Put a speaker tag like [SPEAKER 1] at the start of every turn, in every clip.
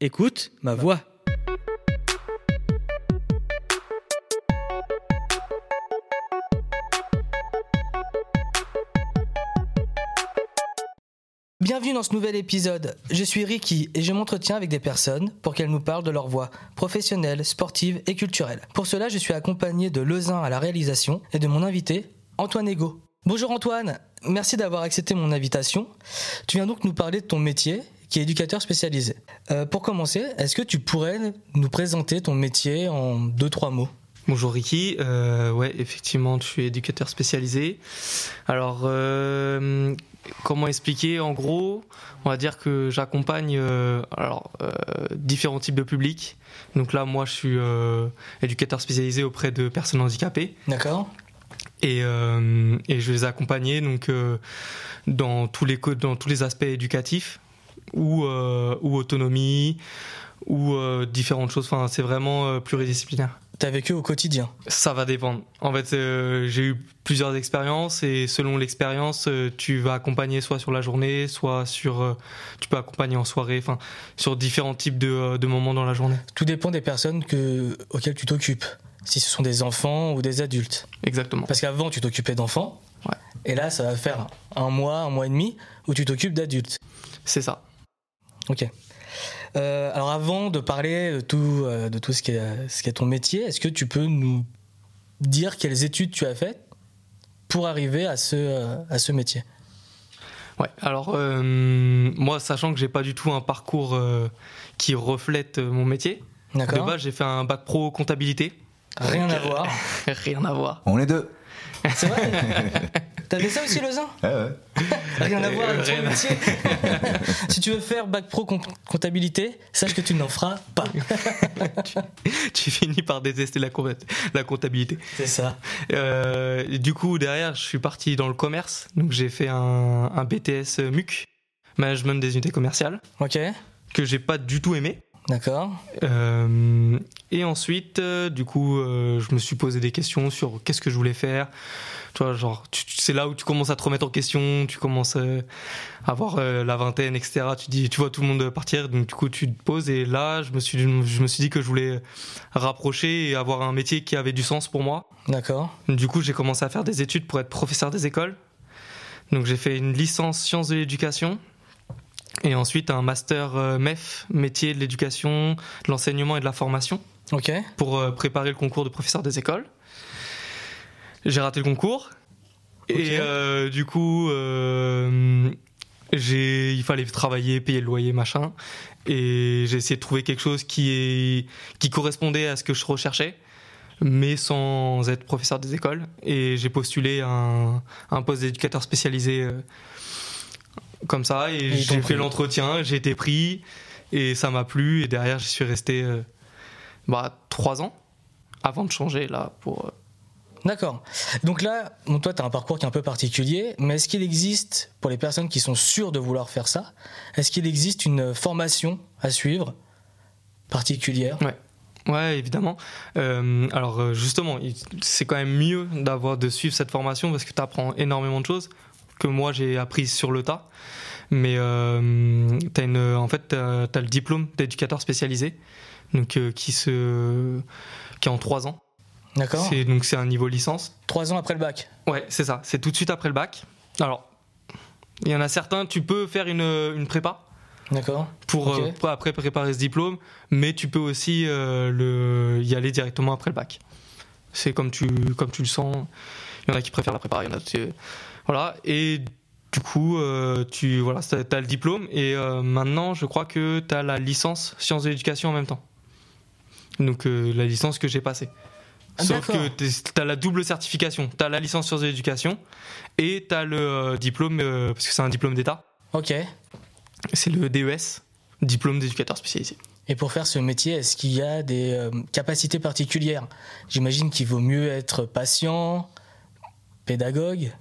[SPEAKER 1] Écoute ma voix. Bienvenue dans ce nouvel épisode. Je suis Ricky et je m'entretiens avec des personnes pour qu'elles nous parlent de leur voix professionnelle, sportive et culturelle. Pour cela, je suis accompagné de Lezin à la réalisation et de mon invité, Antoine Ego. Bonjour Antoine, merci d'avoir accepté mon invitation. Tu viens donc nous parler de ton métier qui est éducateur spécialisé. Euh, pour commencer, est-ce que tu pourrais nous présenter ton métier en deux, trois mots?
[SPEAKER 2] Bonjour Ricky, euh, ouais effectivement tu es éducateur spécialisé. Alors euh, comment expliquer? En gros, on va dire que j'accompagne euh, alors différents types de publics. Donc là moi je suis éducateur spécialisé auprès de personnes handicapées
[SPEAKER 1] D'accord
[SPEAKER 2] et, et je les accompagnais donc dans tous les dans tous les aspects éducatifs ou euh, ou autonomie ou euh, différentes choses. Enfin c'est vraiment euh, pluridisciplinaire.
[SPEAKER 1] T'es avec eux au quotidien?
[SPEAKER 2] Ça va dépendre. En fait, euh, j'ai eu plusieurs expériences et selon l'expérience, euh, tu vas accompagner soit sur la journée, soit sur, euh, tu peux accompagner en soirée, enfin, sur différents types de, de moments dans la journée.
[SPEAKER 1] Tout dépend des personnes que, auxquelles tu t'occupes. Si ce sont des enfants ou des adultes.
[SPEAKER 2] Exactement.
[SPEAKER 1] Parce qu'avant, tu t'occupais d'enfants.
[SPEAKER 2] Ouais.
[SPEAKER 1] Et là, ça va faire un mois, un mois et demi où tu t'occupes d'adultes.
[SPEAKER 2] C'est ça.
[SPEAKER 1] Ok. Euh, alors avant de parler de tout, euh, de tout ce, qui est, ce qui est ton métier, est-ce que tu peux nous dire quelles études tu as faites pour arriver à ce, euh, à ce métier?
[SPEAKER 2] Ouais. Alors, euh, moi, sachant que j'ai pas du tout un parcours euh, qui reflète mon métier, de base, j'ai fait un bac pro comptabilité.
[SPEAKER 1] Rien à
[SPEAKER 2] euh,
[SPEAKER 1] voir.
[SPEAKER 2] Rien à voir.
[SPEAKER 3] On est deux.
[SPEAKER 1] C'est vrai? T'avais ça aussi, Lezin
[SPEAKER 3] Ouais, ouais.
[SPEAKER 1] Rien à voir avec ton métier. si tu veux faire bac pro com- comptabilité, sache que tu n'en feras pas.
[SPEAKER 2] tu finis par détester la, com- la comptabilité.
[SPEAKER 1] C'est ça.
[SPEAKER 2] Euh, du coup, derrière, je suis parti dans le commerce. Donc, j'ai fait un, un BTS MUC, Management des unités commerciales,
[SPEAKER 1] Ok,
[SPEAKER 2] que j'ai pas du tout aimé.
[SPEAKER 1] d'accord.
[SPEAKER 2] Euh, et ensuite, euh, du coup, euh, je me suis posé des questions sur qu'est-ce que je voulais faire. Tu vois, genre, c'est là où tu commences à te remettre en question, tu commences euh, à avoir la vingtaine, etc. Tu dis, tu vois tout le monde partir, donc du coup, tu te poses. Et là, je me suis, je me suis dit que je voulais rapprocher et avoir un métier qui avait du sens pour moi.
[SPEAKER 1] D'accord.
[SPEAKER 2] Du coup, j'ai commencé à faire des études pour être professeur des écoles. Donc, j'ai fait une licence sciences de l'éducation. Et ensuite, un master MEF, métier de l'éducation, de l'enseignement et de la formation,
[SPEAKER 1] Ok.
[SPEAKER 2] pour euh, préparer le concours de professeur des écoles. J'ai raté le concours. Et euh, du coup, euh, il fallait travailler, payer le loyer, machin. Et j'ai essayé de trouver quelque chose qui, est, qui correspondait à ce que je recherchais, mais sans être professeur des écoles. Et j'ai postulé un, un poste d'éducateur spécialisé euh, comme ça. Et,
[SPEAKER 1] t'ont
[SPEAKER 2] j'ai fait l'entretien, j'ai été pris, et ça m'a plu. Et derrière, j'y suis resté bah, trois ans avant de changer là pour. euh,
[SPEAKER 1] D'accord. Donc là, bon, toi, tu as un parcours qui est un peu particulier, mais est-ce qu'il existe, pour les personnes qui sont sûres de vouloir faire ça, est-ce qu'il existe une formation à suivre particulière?
[SPEAKER 2] Ouais, évidemment. Euh, alors euh, justement, c'est quand même mieux d'avoir de suivre cette formation parce que tu apprends énormément de choses que moi j'ai appris sur le tas. Mais euh, une, en fait, t'as as le diplôme d'éducateur spécialisé, donc euh, qui se, qui est en trois ans.
[SPEAKER 1] D'accord
[SPEAKER 2] C'est donc c'est un niveau licence.
[SPEAKER 1] Trois ans après le bac
[SPEAKER 2] Ouais, c'est ça. C'est tout de suite après le bac. Alors, il y en a certains, tu peux faire une, une prépa
[SPEAKER 1] D'accord
[SPEAKER 2] pour, euh, pour après préparer ce diplôme, mais tu peux aussi euh, le, y aller directement après le bac. C'est comme tu, comme tu le sens. Il y en a qui préfèrent la prépa, il y en a Voilà, et du coup, euh, tu voilà, as le diplôme, et euh, maintenant, je crois que tu as la licence sciences de l'éducation en même temps. Donc, euh, la licence que j'ai passée.
[SPEAKER 1] Ah,
[SPEAKER 2] Sauf que tu as la double certification. Tu as la licence sciences de l'éducation et tu as le euh, diplôme, euh, parce que c'est un diplôme d'État,
[SPEAKER 1] Ok.
[SPEAKER 2] c'est le DES, diplôme d'éducateur spécialisé.
[SPEAKER 1] Et pour faire ce métier, est-ce qu'il y a des euh, capacités particulières? J'imagine qu'il vaut mieux être patient, pédagogue.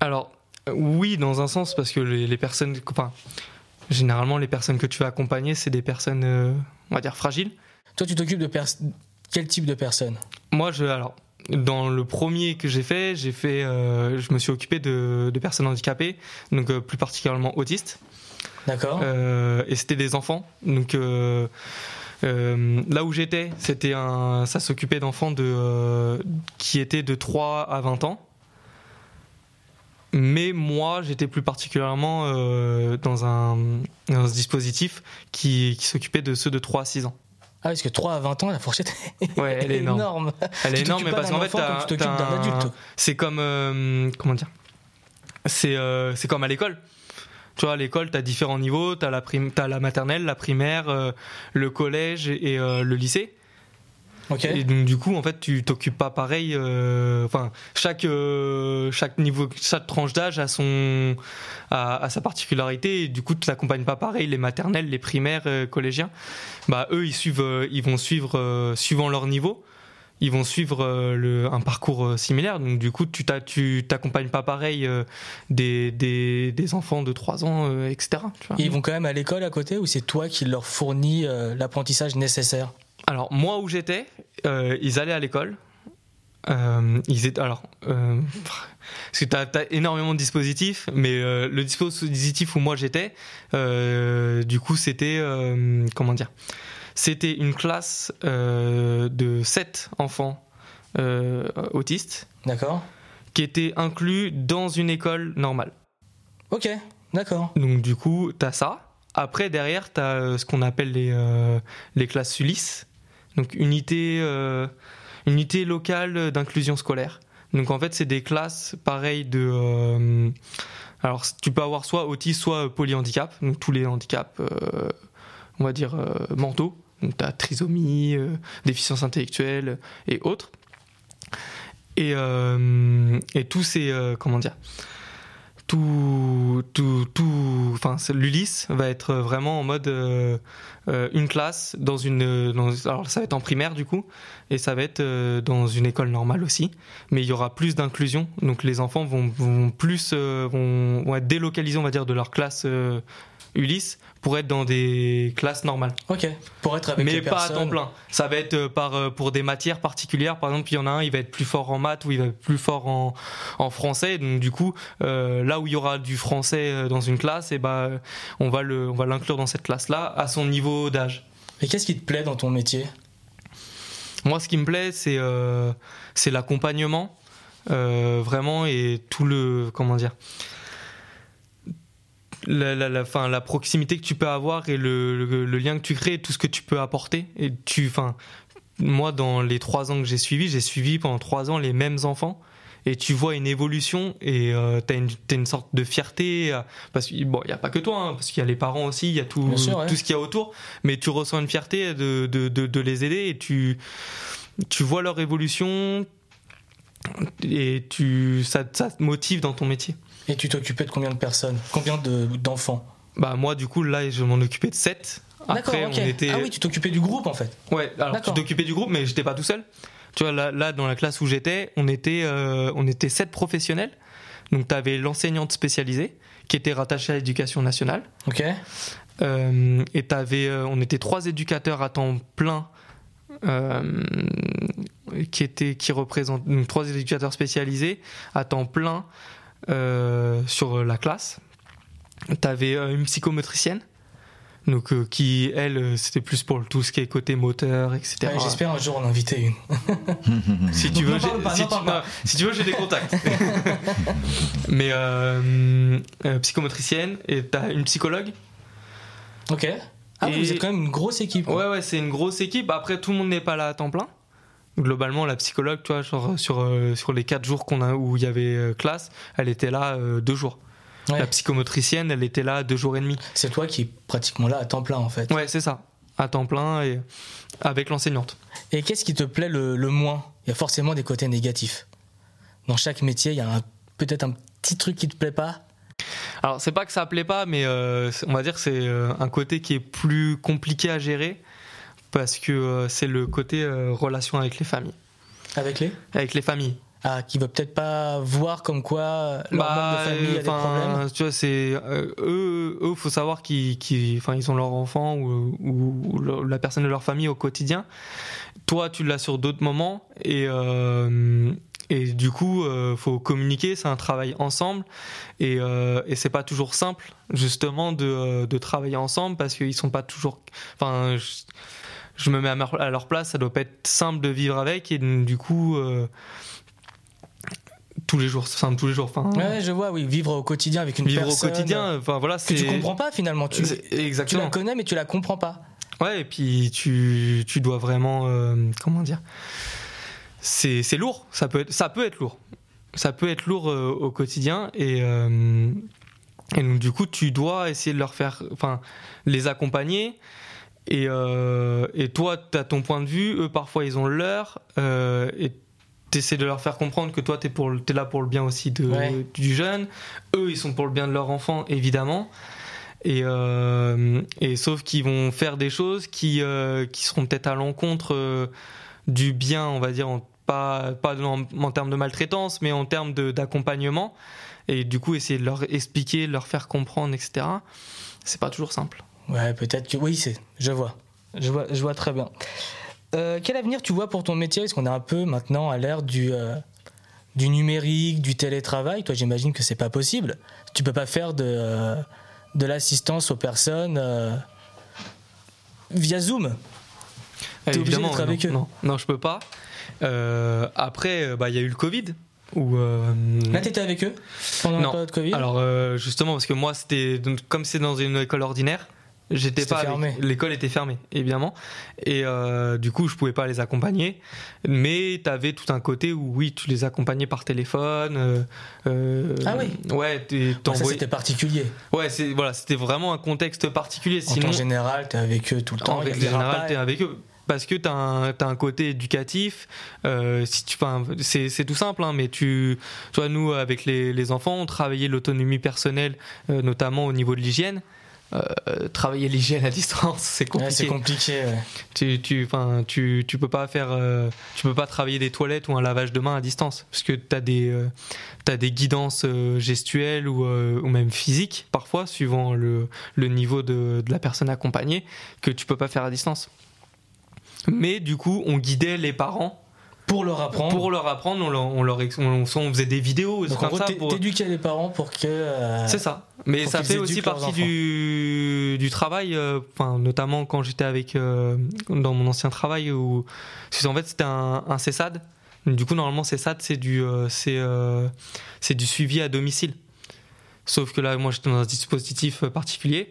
[SPEAKER 2] Alors, oui, dans un sens, parce que les, les personnes. Enfin, généralement, les personnes que tu vas accompagner, c'est des personnes, euh, on va dire, fragiles.
[SPEAKER 1] Toi, tu t'occupes de pers- quel type de personnes?
[SPEAKER 2] Moi, je. Alors, dans le premier que j'ai fait, j'ai fait. euh, je me suis occupé de, de personnes handicapées, donc euh, plus particulièrement autistes.
[SPEAKER 1] D'accord.
[SPEAKER 2] Et c'était des enfants. Donc euh, là où j'étais, c'était un, ça s'occupait d'enfants de, euh, qui étaient de 3 à 20 ans. Mais moi, j'étais plus particulièrement euh, dans, un, dans un dispositif qui, qui s'occupait de ceux de 3 à 6 ans.
[SPEAKER 1] Ah, parce que 3 à 20 ans, la fourchette
[SPEAKER 2] Ouais, elle est énorme. Elle est énorme, mais parce qu'en fait,
[SPEAKER 1] tu t'occupes d'un
[SPEAKER 2] un-
[SPEAKER 1] adulte.
[SPEAKER 2] C'est comme. euh, comment dire C'est euh, c'est comme à l'école. Tu vois, à l'école, tu as différents niveaux. Tu as, la maternelle, la primaire, euh, le collège et le lycée. Et donc, du coup, en fait, tu t'occupes pas pareil. euh, Enfin, chaque, euh, chaque niveau, chaque tranche d'âge a, son, a, a sa particularité. Et du coup, tu t'accompagnes pas pareil. Les maternelles, les primaires, euh, collégiens, bah, eux, ils, suivent, ils vont suivre suivant leur niveau. Ils vont suivre le, un parcours similaire. Donc, du coup, tu t'accompagnes pas pareil euh, des, des, des enfants de 3 ans, euh, etc. tu vois.
[SPEAKER 1] Et ils vont quand même à l'école à côté ou c'est toi qui leur fournis euh, l'apprentissage nécessaire?
[SPEAKER 2] Alors, moi où j'étais, euh, ils allaient à l'école. Euh, ils étaient, alors, euh, parce que tu as, énormément de dispositifs, mais le dispositif où moi j'étais, du coup, c'était, comment dire, c'était une classe de 7 enfants autistes
[SPEAKER 1] D'accord
[SPEAKER 2] qui étaient inclus dans une école normale.
[SPEAKER 1] Ok, d'accord.
[SPEAKER 2] Donc du coup, tu as ça. Après, derrière, tu as ce qu'on appelle les, euh, les classes ULIS, donc unité, euh, unité locale d'inclusion scolaire. Donc en fait, c'est des classes pareilles de... euh, alors tu peux avoir soit autisme, soit polyhandicap, donc tous les handicaps, euh, on va dire, euh, mentaux. Donc tu as trisomie, euh, déficience intellectuelle et autres. Et, euh, et tous ces... euh, comment dire tout, tout, tout, enfin, l'Ulysse va être vraiment en mode euh, euh, une classe dans une, dans- alors ça va être en primaire du coup, et ça va être euh, dans une école normale aussi, mais il y aura plus d'inclusion, donc les enfants vont, plus, euh, vont, vont être délocalisés, on va dire, de leur classe euh, Ulysse pour être dans des classes normales
[SPEAKER 1] Ok. Pour être avec
[SPEAKER 2] mais
[SPEAKER 1] les
[SPEAKER 2] pas à temps plein. Ça va être euh, par, euh, pour des matières particulières. Par exemple, il y en a un, il va être plus fort en maths ou il va être plus fort en, en français. Donc du coup, euh, là où il y aura du français dans une classe, et ben, on va le, on va l'inclure dans cette classe-là à son niveau d'âge.
[SPEAKER 1] Et qu'est-ce qui te plaît dans ton métier?
[SPEAKER 2] Moi, ce qui me plaît, c'est euh, c'est l'accompagnement, euh, vraiment, et tout le. Comment dire la, la, la, fin, la proximité que tu peux avoir et le, le, le lien que tu crées, tout ce que tu peux apporter. Et tu, enfin, moi, dans les trois ans que j'ai suivi, j'ai suivi pendant trois ans les mêmes enfants. Et tu vois une évolution et euh, tu as une, t'as une sorte de fierté. euh, Parce qu'il bon, il n'y a pas que toi, hein, parce qu'il y a les parents aussi, il y a tout,
[SPEAKER 1] Bien sûr, ouais.
[SPEAKER 2] tout ce qu'il y a autour. Mais tu ressens une fierté de, de, de, de les aider et tu, tu vois leur évolution et tu, ça, ça te motive dans ton métier.
[SPEAKER 1] Et tu t'occupais de combien de personnes? Combien de- d'enfants?
[SPEAKER 2] Bah moi du coup là je m'en occupais de 7.
[SPEAKER 1] D'accord,
[SPEAKER 2] Après
[SPEAKER 1] ok.
[SPEAKER 2] on était
[SPEAKER 1] Ah oui, tu t'occupais du groupe en fait.
[SPEAKER 2] Ouais, alors tu t'occupais du groupe mais j'étais pas tout seul. Tu vois là, là dans la classe où j'étais, on était euh, on était 7 professionnels. Donc tu avais l'enseignante spécialisée qui était rattachée à l'éducation nationale
[SPEAKER 1] Ok.
[SPEAKER 2] Euh, et t'avais euh, on était trois éducateurs à temps plein euh, qui étaient qui représentent donc, trois éducateurs spécialisés à temps plein sur la classe. T'avais euh, une psychomotricienne. Donc, euh, qui, elle, euh, c'était plus pour tout ce qui est côté moteur, etc.
[SPEAKER 1] Ouais, J'espère un jour en inviter une.
[SPEAKER 2] Si tu veux,
[SPEAKER 1] pas,
[SPEAKER 2] si, tu, non, si tu veux, j'ai des contacts. Mais euh, euh, psychomotricienne et t'as une psychologue.
[SPEAKER 1] Ok. Ah
[SPEAKER 2] Et-
[SPEAKER 1] vous êtes quand même une grosse équipe. quoi.
[SPEAKER 2] Ouais, ouais, c'est une grosse équipe. Après, tout le monde n'est pas là à temps plein. Globalement, la psychologue, tu vois, genre, sur, euh, sur les quatre jours qu'on a, où il y avait euh, classe, elle était là euh, deux jours.
[SPEAKER 1] Ouais.
[SPEAKER 2] La psychomotricienne, elle était là deux jours et demi.
[SPEAKER 1] C'est toi qui es pratiquement là à temps plein en fait.
[SPEAKER 2] Ouais, c'est ça. À temps plein et avec l'enseignante.
[SPEAKER 1] Et qu'est-ce qui te plaît le, le moins? Il y a forcément des côtés négatifs. Dans chaque métier, il y a peut-être un petit truc qui te plaît pas?
[SPEAKER 2] Alors, c'est pas que ça plaît pas, mais on va dire que c'est un côté qui est plus compliqué à gérer parce que euh, c'est le côté euh, relation avec les familles.
[SPEAKER 1] Avec les?
[SPEAKER 2] Avec les familles.
[SPEAKER 1] Ah, qui va peut-être pas voir comme quoi leur membre de famille a des
[SPEAKER 2] Bah, enfin,
[SPEAKER 1] problèmes.
[SPEAKER 2] Tu vois, c'est euh, eux, eux, faut savoir qu'ils, qu'ils- enfin, ils ont leur enfant ou, ou- la personne de leur famille au quotidien. Toi, tu l'as sur d'autres moments et euh, et du coup, euh, faut communiquer, c'est un travail ensemble, et, euh, et c'est pas toujours simple, justement, de, euh, de travailler ensemble parce qu'ils sont pas toujours. Enfin, je, je me mets à, leur- à leur place, ça doit pas être simple de vivre avec, et du coup, euh, tous les jours, enfin tous les jours, enfin
[SPEAKER 1] Ouais, je vois, oui, vivre au quotidien avec une
[SPEAKER 2] vivre
[SPEAKER 1] personne
[SPEAKER 2] au quotidien, enfin voilà,
[SPEAKER 1] que
[SPEAKER 2] c'est
[SPEAKER 1] tu comprends pas finalement. Tu,
[SPEAKER 2] c'est-
[SPEAKER 1] tu la
[SPEAKER 2] exactement.
[SPEAKER 1] connais, mais tu la comprends pas.
[SPEAKER 2] Ouais, et puis tu, tu dois vraiment. euh, comment dire? C'est lourd, ça peut, être, ça peut être lourd. Ça peut être lourd euh, au quotidien, et, et donc du coup, tu dois essayer de leur faire. Enfin, les accompagner. Et, euh, et toi, tu as ton point de vue, eux, parfois, ils ont le leur. euh, et tu essaies de leur faire comprendre que toi, tu es, là pour le bien aussi de,
[SPEAKER 1] Ouais.
[SPEAKER 2] du jeune. Eux, ils sont pour le bien de leur enfant, évidemment. Et, euh, et sauf qu'ils vont faire des choses qui, qui seront peut-être à l'encontre du bien, on va dire, en- pas, pas en, en termes de maltraitance, mais en termes d'accompagnement. Et du coup, essayer de leur expliquer, de leur faire comprendre, etc. C'est pas toujours simple.
[SPEAKER 1] Ouais, peut-être que oui, c'est. Je vois, je vois, je vois très bien. Euh, quel avenir tu vois pour ton métier? Parce qu'on est un peu maintenant à l'ère du euh, du numérique, du télétravail? Toi, j'imagine que c'est pas possible. Tu peux pas faire de euh, de l'assistance aux personnes via Zoom. T'es obligé d'être
[SPEAKER 2] non,
[SPEAKER 1] avec eux.
[SPEAKER 2] Non, non, je peux pas. Après, bah, il y a eu le Covid. Où,
[SPEAKER 1] Là, t'étais avec eux pendant la
[SPEAKER 2] Non.
[SPEAKER 1] période Covid?
[SPEAKER 2] Alors justement parce que moi c'était comme c'est dans une école ordinaire, j'étais pas l'école était fermée évidemment et euh, du coup je pouvais pas les accompagner mais tu avais tout un côté où oui tu les accompagnais par téléphone euh, euh,
[SPEAKER 1] Ah oui.
[SPEAKER 2] ouais
[SPEAKER 1] c'était particulier.
[SPEAKER 2] ouais c'est voilà c'était vraiment un contexte particulier
[SPEAKER 1] En
[SPEAKER 2] sinon
[SPEAKER 1] temps général, t'es avec eux tout le temps.
[SPEAKER 2] en
[SPEAKER 1] rappels.
[SPEAKER 2] t'es avec eux. Parce que tu as, un côté éducatif. euh, si tu, 'fin, c'est c'est tout simple, hein, mais tu, tu vois, nous, avec les, les enfants, on travaillait l'autonomie personnelle, euh, notamment au niveau de l'hygiène. Euh, travailler l'hygiène à distance, c'est
[SPEAKER 1] Ouais,
[SPEAKER 2] compliqué.
[SPEAKER 1] c'est compliqué. ouais.
[SPEAKER 2] tu, tu, tu, tu peux pas faire, euh, tu peux pas travailler des toilettes ou un lavage de main à distance, parce que tu as des, euh, t'as des guidances gestuelles ou, ou même physiques, parfois, suivant le, le niveau de, de la personne accompagnée, que tu peux pas faire à distance. Mais du coup, on guidait les parents
[SPEAKER 1] Pour leur apprendre.
[SPEAKER 2] pour leur apprendre, on, leur, on, leur ex- on, on faisait des vidéos,
[SPEAKER 1] Donc en gros, t'éduquais les parents pour que. euh,
[SPEAKER 2] c'est ça. Mais ça fait aussi partie du, du travail, euh, enfin, notamment quand j'étais avec euh, dans mon ancien travail où qu'en fait c'était un, un CESAD. Du coup normalement CESAD c'est du c'est c'est du suivi à domicile. Sauf que là moi j'étais dans un dispositif particulier,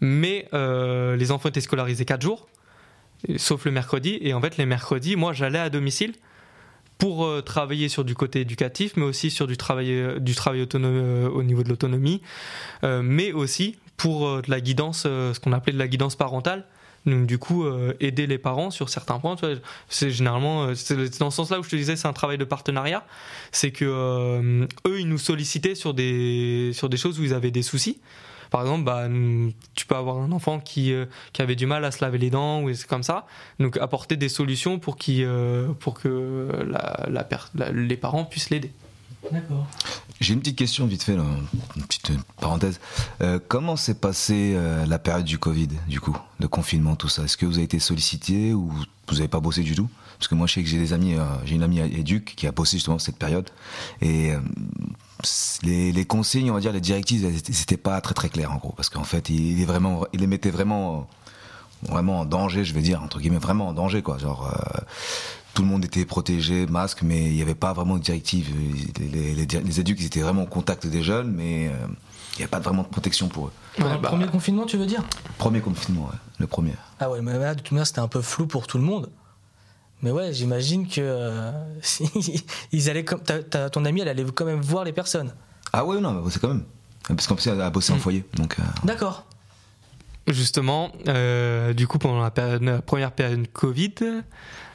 [SPEAKER 2] mais les enfants étaient scolarisés 4 jours, sauf le mercredi. Et en fait les mercredis moi j'allais à domicile pour euh, travailler sur du côté éducatif, mais aussi sur du travail, euh, du travail autonome euh, au niveau de l'autonomie, mais aussi pour de la guidance, ce qu'on appelait de la guidance parentale. Donc du coup, aider les parents sur certains points. C'est généralement, c'est dans ce sens-là où je te disais, c'est un travail de partenariat. C'est que eux, ils nous sollicitaient sur des sur des choses où ils avaient des soucis. Par exemple, bah, tu peux avoir un enfant qui, euh, qui avait du mal à se laver les dents ou c'est comme ça. Donc apporter des solutions pour, qu'il, euh, pour que la, la per- la- les parents puissent l'aider.
[SPEAKER 1] D'accord.
[SPEAKER 3] J'ai une petite question vite fait, là, une petite parenthèse. Euh, comment s'est passée euh, la période du Covid, du coup, le confinement, tout ça? Est-ce que vous avez été sollicité ou vous n'avez pas bossé du tout? Parce que moi, je sais que j'ai des amis, euh, j'ai une amie éduc qui a bossé justement cette période. Et euh, les, les consignes, on va dire, les directives, c'était pas très très clair en gros. Parce qu'en fait, il, est vraiment, il les mettait vraiment, vraiment en danger, je vais dire, entre guillemets, vraiment en danger, quoi. Genre. euh, tout le monde était protégé, masque, mais il n'y avait pas vraiment de directive. Les, les, les, les éducs, ils étaient vraiment au contact des jeunes, mais euh, il n'y avait pas vraiment de protection pour eux.
[SPEAKER 2] Ouais,
[SPEAKER 1] le
[SPEAKER 2] bah,
[SPEAKER 1] premier confinement, tu veux dire?
[SPEAKER 3] Premier confinement, ouais, le premier.
[SPEAKER 1] Ah ouais, mais là, de toute manière, c'était un peu flou pour tout le monde. Mais ouais, j'imagine que euh, ils allaient comme ta- ta- ton ami, elle allait quand même voir les personnes.
[SPEAKER 3] Ah ouais, non, mais c'est quand même. Parce qu'en plus, elle a bossé en
[SPEAKER 2] Mm.
[SPEAKER 3] foyer. Donc, euh,
[SPEAKER 1] D'accord.
[SPEAKER 2] Justement, euh, du coup, pendant la, période- la première période Covid,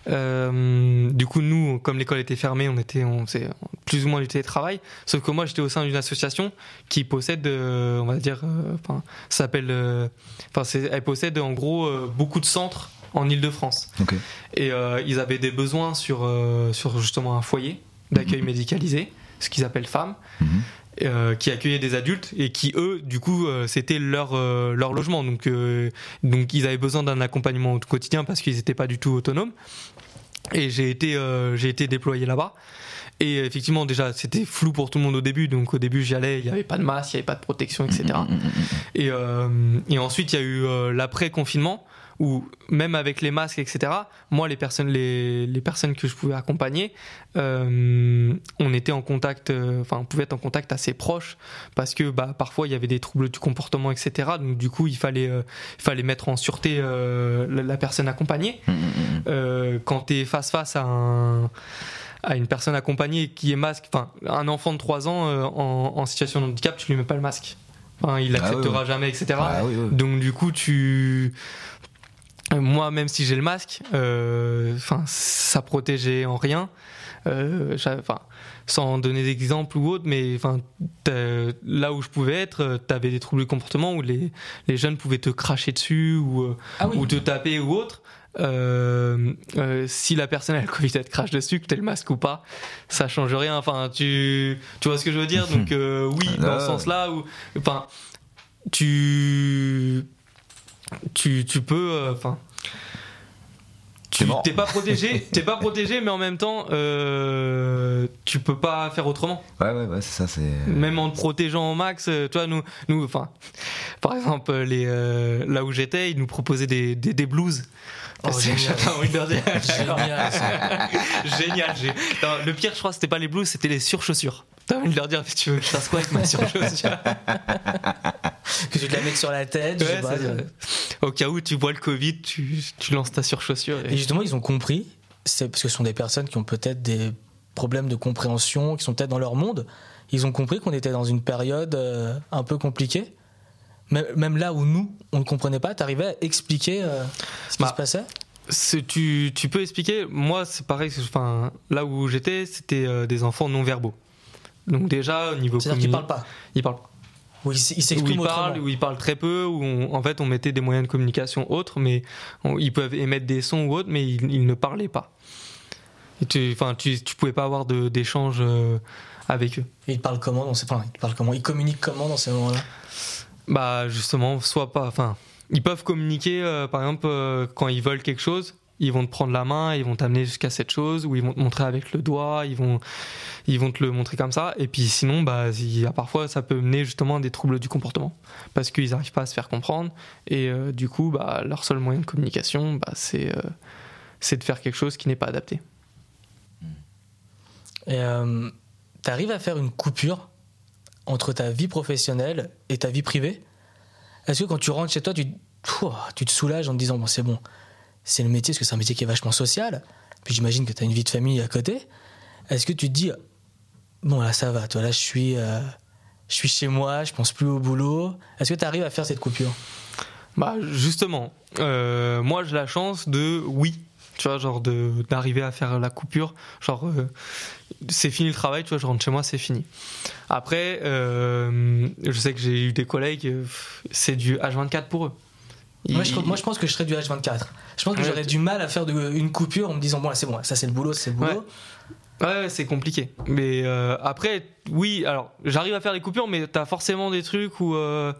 [SPEAKER 2] euh, du coup, nous, comme l'école était fermée, on était on faisait plus ou moins du télétravail. Sauf que moi, j'étais au sein d'une association qui possède, euh, on va dire, euh, enfin, s'appelle, euh, enfin, c'est- elle possède en gros euh, beaucoup de centres en Île-de-France.
[SPEAKER 3] ok.
[SPEAKER 2] Et euh, ils avaient des besoins sur, euh, sur justement un foyer d'accueil médicalisé, ce qu'ils appellent femmes,
[SPEAKER 3] Mhm.
[SPEAKER 2] euh, qui accueillaient des adultes et qui, eux, du coup, c'était leur, leur logement. Donc, donc, ils avaient besoin d'un accompagnement au quotidien parce qu'ils n'étaient pas du tout autonomes. Et j'ai été, j'ai été déployé là-bas. et effectivement, déjà, c'était flou pour tout le monde au début. Donc, au début, j'y allais, il n'y avait pas de masque, il n'y avait pas de protection, etc. Et, euh, et ensuite, il y a eu euh, l'après-confinement où même avec les masques, etc., moi, les personnes, les, les personnes que je pouvais accompagner, euh, on était en contact, euh, enfin, on pouvait être en contact assez proche parce que bah, parfois il y avait des troubles du comportement, etc. Donc, du coup, il fallait, euh, il fallait mettre en sûreté la, la personne accompagnée. Euh, quand tu es face-face à un à une personne accompagnée qui est masque, enfin un enfant de 3 ans euh, en, en situation de handicap, tu lui mets pas le masque. Enfin, il
[SPEAKER 3] Ah oui,
[SPEAKER 2] l'acceptera
[SPEAKER 3] oui.
[SPEAKER 2] jamais, etc.
[SPEAKER 3] Ah oui.
[SPEAKER 2] Donc du coup, tu, moi, même si j'ai le masque, euh, enfin, ça protégeait en rien. Euh, j'avais- enfin, sans donner d'exemple ou autre, mais enfin, t'as- là où je pouvais être, tu avais des troubles de comportement où les, les jeunes pouvaient te cracher dessus ou, euh,
[SPEAKER 1] Ah oui.
[SPEAKER 2] ou te taper ou autre. Euh, euh, si la personne a le Covid, elle te crache dessus, que t'aies le masque ou pas, ça change rien. Enfin, tu, tu vois ce que je veux dire? Donc euh, oui, dans
[SPEAKER 3] Ah
[SPEAKER 2] ce
[SPEAKER 3] ouais.
[SPEAKER 2] sens-là, où, enfin, tu, tu, tu peux, euh, enfin. Tu t'es pas protégé, t'es pas protégé, mais en même temps, euh, tu peux pas faire autrement.
[SPEAKER 3] Ouais, ouais, ouais, c'est ça, c'est.
[SPEAKER 2] Même en te protégeant au max, euh, tu vois, nous, nous, enfin, par exemple, les, euh, là où j'étais, ils nous proposaient des, des, des blues.
[SPEAKER 1] Oh,
[SPEAKER 2] C'est-
[SPEAKER 1] génial. Génial.
[SPEAKER 2] Génial. Non, le pire, je crois, c'était pas les blues, c'était les surchaussures. T'as envie de leur dire, mais tu veux que je fasse quoi avec ma surchaussure
[SPEAKER 1] Que tu te la mettes sur la tête, je sais pas.
[SPEAKER 2] Au cas où tu vois le Covid, tu, tu lances ta surchaussure.
[SPEAKER 1] Et
[SPEAKER 2] Et...
[SPEAKER 1] justement, ils ont compris, c'est parce que ce sont des personnes qui ont peut-être des problèmes de compréhension, qui sont peut-être dans leur monde. Ils ont compris qu'on était dans une période euh, un peu compliquée. Même, même là où nous, on ne comprenait pas, t'arrivais à expliquer euh, ce qui
[SPEAKER 2] Bah,
[SPEAKER 1] se passait?
[SPEAKER 2] Tu, tu peux expliquer Moi, c'est pareil. Enfin, là où j'étais, c'était euh, des enfants non verbaux. Donc déjà, au niveau
[SPEAKER 1] C'est-à-dire qu'ils
[SPEAKER 2] communi-
[SPEAKER 1] parlent pas.
[SPEAKER 2] Ils parlent pas. Où ils
[SPEAKER 1] s'expriment
[SPEAKER 2] parlent,
[SPEAKER 1] autrement.
[SPEAKER 2] où ils parlent très peu, où on- en fait on mettait des moyens de communication autres, mais on- ils peuvent émettre des sons ou autres, mais ils, ils ne parlaient pas. Et tu, enfin, tu, tu pouvais pas avoir d'échange euh, avec eux.
[SPEAKER 1] Et ils parlent comment dans ces... enfin, ils parlent comment Ils communiquent comment dans ces moments-là?
[SPEAKER 2] Bah justement, soit pas. Enfin, ils peuvent communiquer, euh, par exemple, euh, quand ils veulent quelque chose, ils vont te prendre la main, ils vont t'amener jusqu'à cette chose, ou ils vont te montrer avec le doigt, ils vont, ils vont te le montrer comme ça. Et puis sinon, bah, parfois, ça peut mener justement à des troubles du comportement, parce qu'ils n'arrivent pas à se faire comprendre, et euh, du coup, bah, leur seul moyen de communication, bah, c'est, euh, c'est de faire quelque chose qui n'est pas adapté.
[SPEAKER 1] Et euh, t'arrives à faire une coupure entre ta vie professionnelle et ta vie privée? Est-ce que quand tu rentres chez toi, tu, tu te soulages en te disant bon c'est bon, c'est le métier parce que c'est un métier qui est vachement social. Puis j'imagine que tu as une vie de famille à côté. Est-ce que tu te dis bon là ça va, toi là je suis, euh, je suis chez moi, je pense plus au boulot. Est-ce que tu arrives à faire cette coupure?
[SPEAKER 2] Bah justement, euh, moi j'ai la chance de oui, tu vois, genre d'arriver à faire la coupure, genre euh, c'est fini le travail, tu vois, je rentre chez moi, c'est fini. Après, je sais que j'ai eu des collègues, c'est du H24 pour eux.
[SPEAKER 1] Moi je, moi je pense que je serais du H24. Je pense que
[SPEAKER 2] Ouais,
[SPEAKER 1] j'aurais du mal à faire de- une coupure en me disant bon là c'est bon, ça c'est le boulot, c'est le boulot.
[SPEAKER 2] Ouais. C'est compliqué. Mais euh, après, oui, alors j'arrive à faire les coupures, mais t'as forcément des trucs où, euh,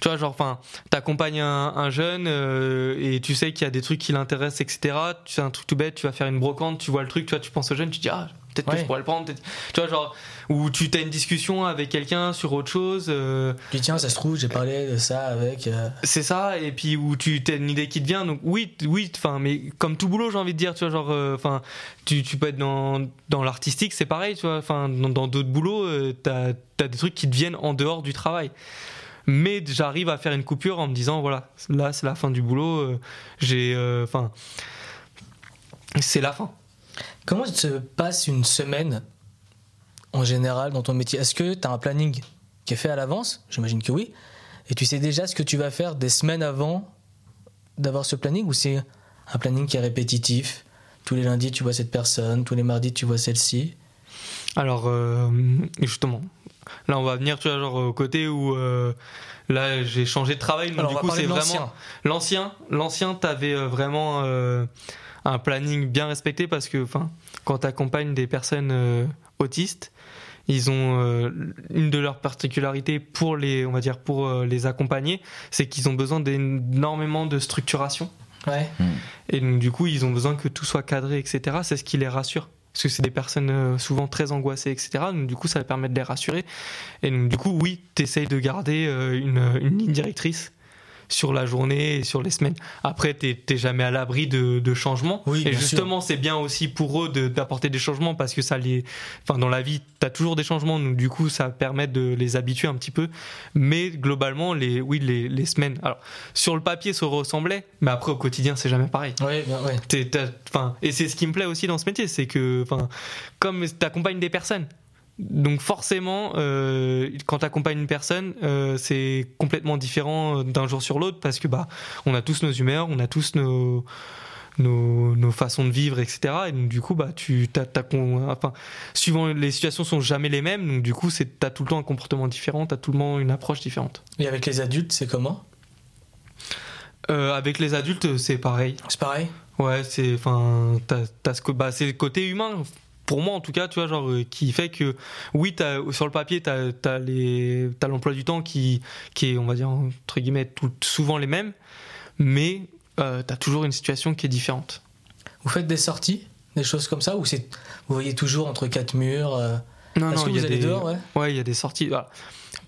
[SPEAKER 2] tu vois, genre, enfin, t'accompagnes un, un jeune euh, et tu sais qu'il y a des trucs qui l'intéressent, etc. Tu sais un truc tout bête, tu vas faire une brocante, tu vois le truc, tu vois, tu penses au jeune, tu dis ah peut-être que
[SPEAKER 1] Ouais.
[SPEAKER 2] je pourrais le prendre, tu vois, genre, ou tu as une discussion avec quelqu'un sur autre chose. euh,
[SPEAKER 1] Tu dis tiens ça se trouve j'ai parlé de ça avec. euh,
[SPEAKER 2] c'est ça, et puis où tu as une idée qui te vient. Donc oui, oui, enfin, mais comme tout boulot, j'ai envie de dire, tu vois, genre, euh, enfin, tu, tu peux être dans, dans l'artistique, c'est pareil, tu vois, enfin, dans d'autres boulots, euh, t'as as des trucs qui te viennent en dehors du travail. Mais j'arrive à faire une coupure en me disant, voilà, là, c'est la fin du boulot, euh, j'ai, euh, enfin, c'est la fin.
[SPEAKER 1] Comment se passe une semaine en général dans ton métier? Est-ce que tu as un planning qui est fait à l'avance? J'imagine que oui. Et tu sais déjà ce que tu vas faire des semaines avant d'avoir ce planning ou c'est un planning qui est répétitif? Tous les lundis tu vois cette personne, tous les mardis tu vois celle-ci.
[SPEAKER 2] Alors, euh, justement, là, on va venir, tu vois, genre, au côté où, euh, là, j'ai changé de travail, donc
[SPEAKER 1] Alors
[SPEAKER 2] du coup, c'est vraiment.
[SPEAKER 1] l'ancien.
[SPEAKER 2] L'ancien, l'ancien, t'avais euh, vraiment euh, un planning bien respecté parce que, enfin, quand t'accompagnes des personnes euh, autistes, ils ont euh, une de leurs particularités pour les, on va dire, pour euh, les accompagner, c'est qu'ils ont besoin d'énormément de structuration
[SPEAKER 1] Ouais.
[SPEAKER 2] et donc du coup, ils ont besoin que tout soit cadré, etc. C'est ce qui les rassure. parce que c'est des personnes souvent très angoissées, etc. Donc du coup, ça va permettre de les rassurer. Et donc du coup, oui, tu essayes de garder une, une ligne directrice sur la journée et sur les semaines. Après, t'es jamais à l'abri de, de changements.
[SPEAKER 1] Oui,
[SPEAKER 2] et justement, c'est bien aussi pour eux de- d'apporter des changements parce que ça les, enfin, dans la vie, t'as toujours des changements. Donc du coup, ça permet de les habituer un petit peu. Mais globalement, les, oui, les, les semaines. Alors, sur le papier, ça ressemblaient, mais après au quotidien, c'est jamais pareil.
[SPEAKER 1] Oui, bien, ouais.
[SPEAKER 2] T'as- enfin, et c'est ce qui me plaît aussi dans ce métier, c'est que, enfin, comme tu accompagnes des personnes, donc forcément, euh, quand tu accompagnes une personne, euh, c'est complètement différent d'un jour sur l'autre parce que bah, on a tous nos humeurs, on a tous nos nos, nos façons de vivre, etc. Et donc du coup, bah, tu, t'as, t'as con- enfin, suivant les situations sont jamais les mêmes, donc du coup, c'est, t'as tout le temps un comportement différent, t'as tout le temps une approche différente.
[SPEAKER 1] Et avec les adultes, c'est comment?
[SPEAKER 2] Euh, avec les adultes, c'est pareil.
[SPEAKER 1] C'est pareil?
[SPEAKER 2] Ouais, c'est enfin t'as, t'as ce co- bah, c'est le côté humain pour moi en tout cas, tu vois genre euh, qui fait que oui, t'as, sur le papier tu as l'emploi du temps qui qui est on va dire entre guillemets tout, souvent les mêmes, mais euh, tu as toujours une situation qui est différente.
[SPEAKER 1] Vous faites des sorties Des choses comme ça Ou vous voyez toujours entre quatre murs euh,
[SPEAKER 2] Non
[SPEAKER 1] que
[SPEAKER 2] il
[SPEAKER 1] vous
[SPEAKER 2] y des
[SPEAKER 1] dehors ouais
[SPEAKER 2] Ouais, il y a des sorties. voilà.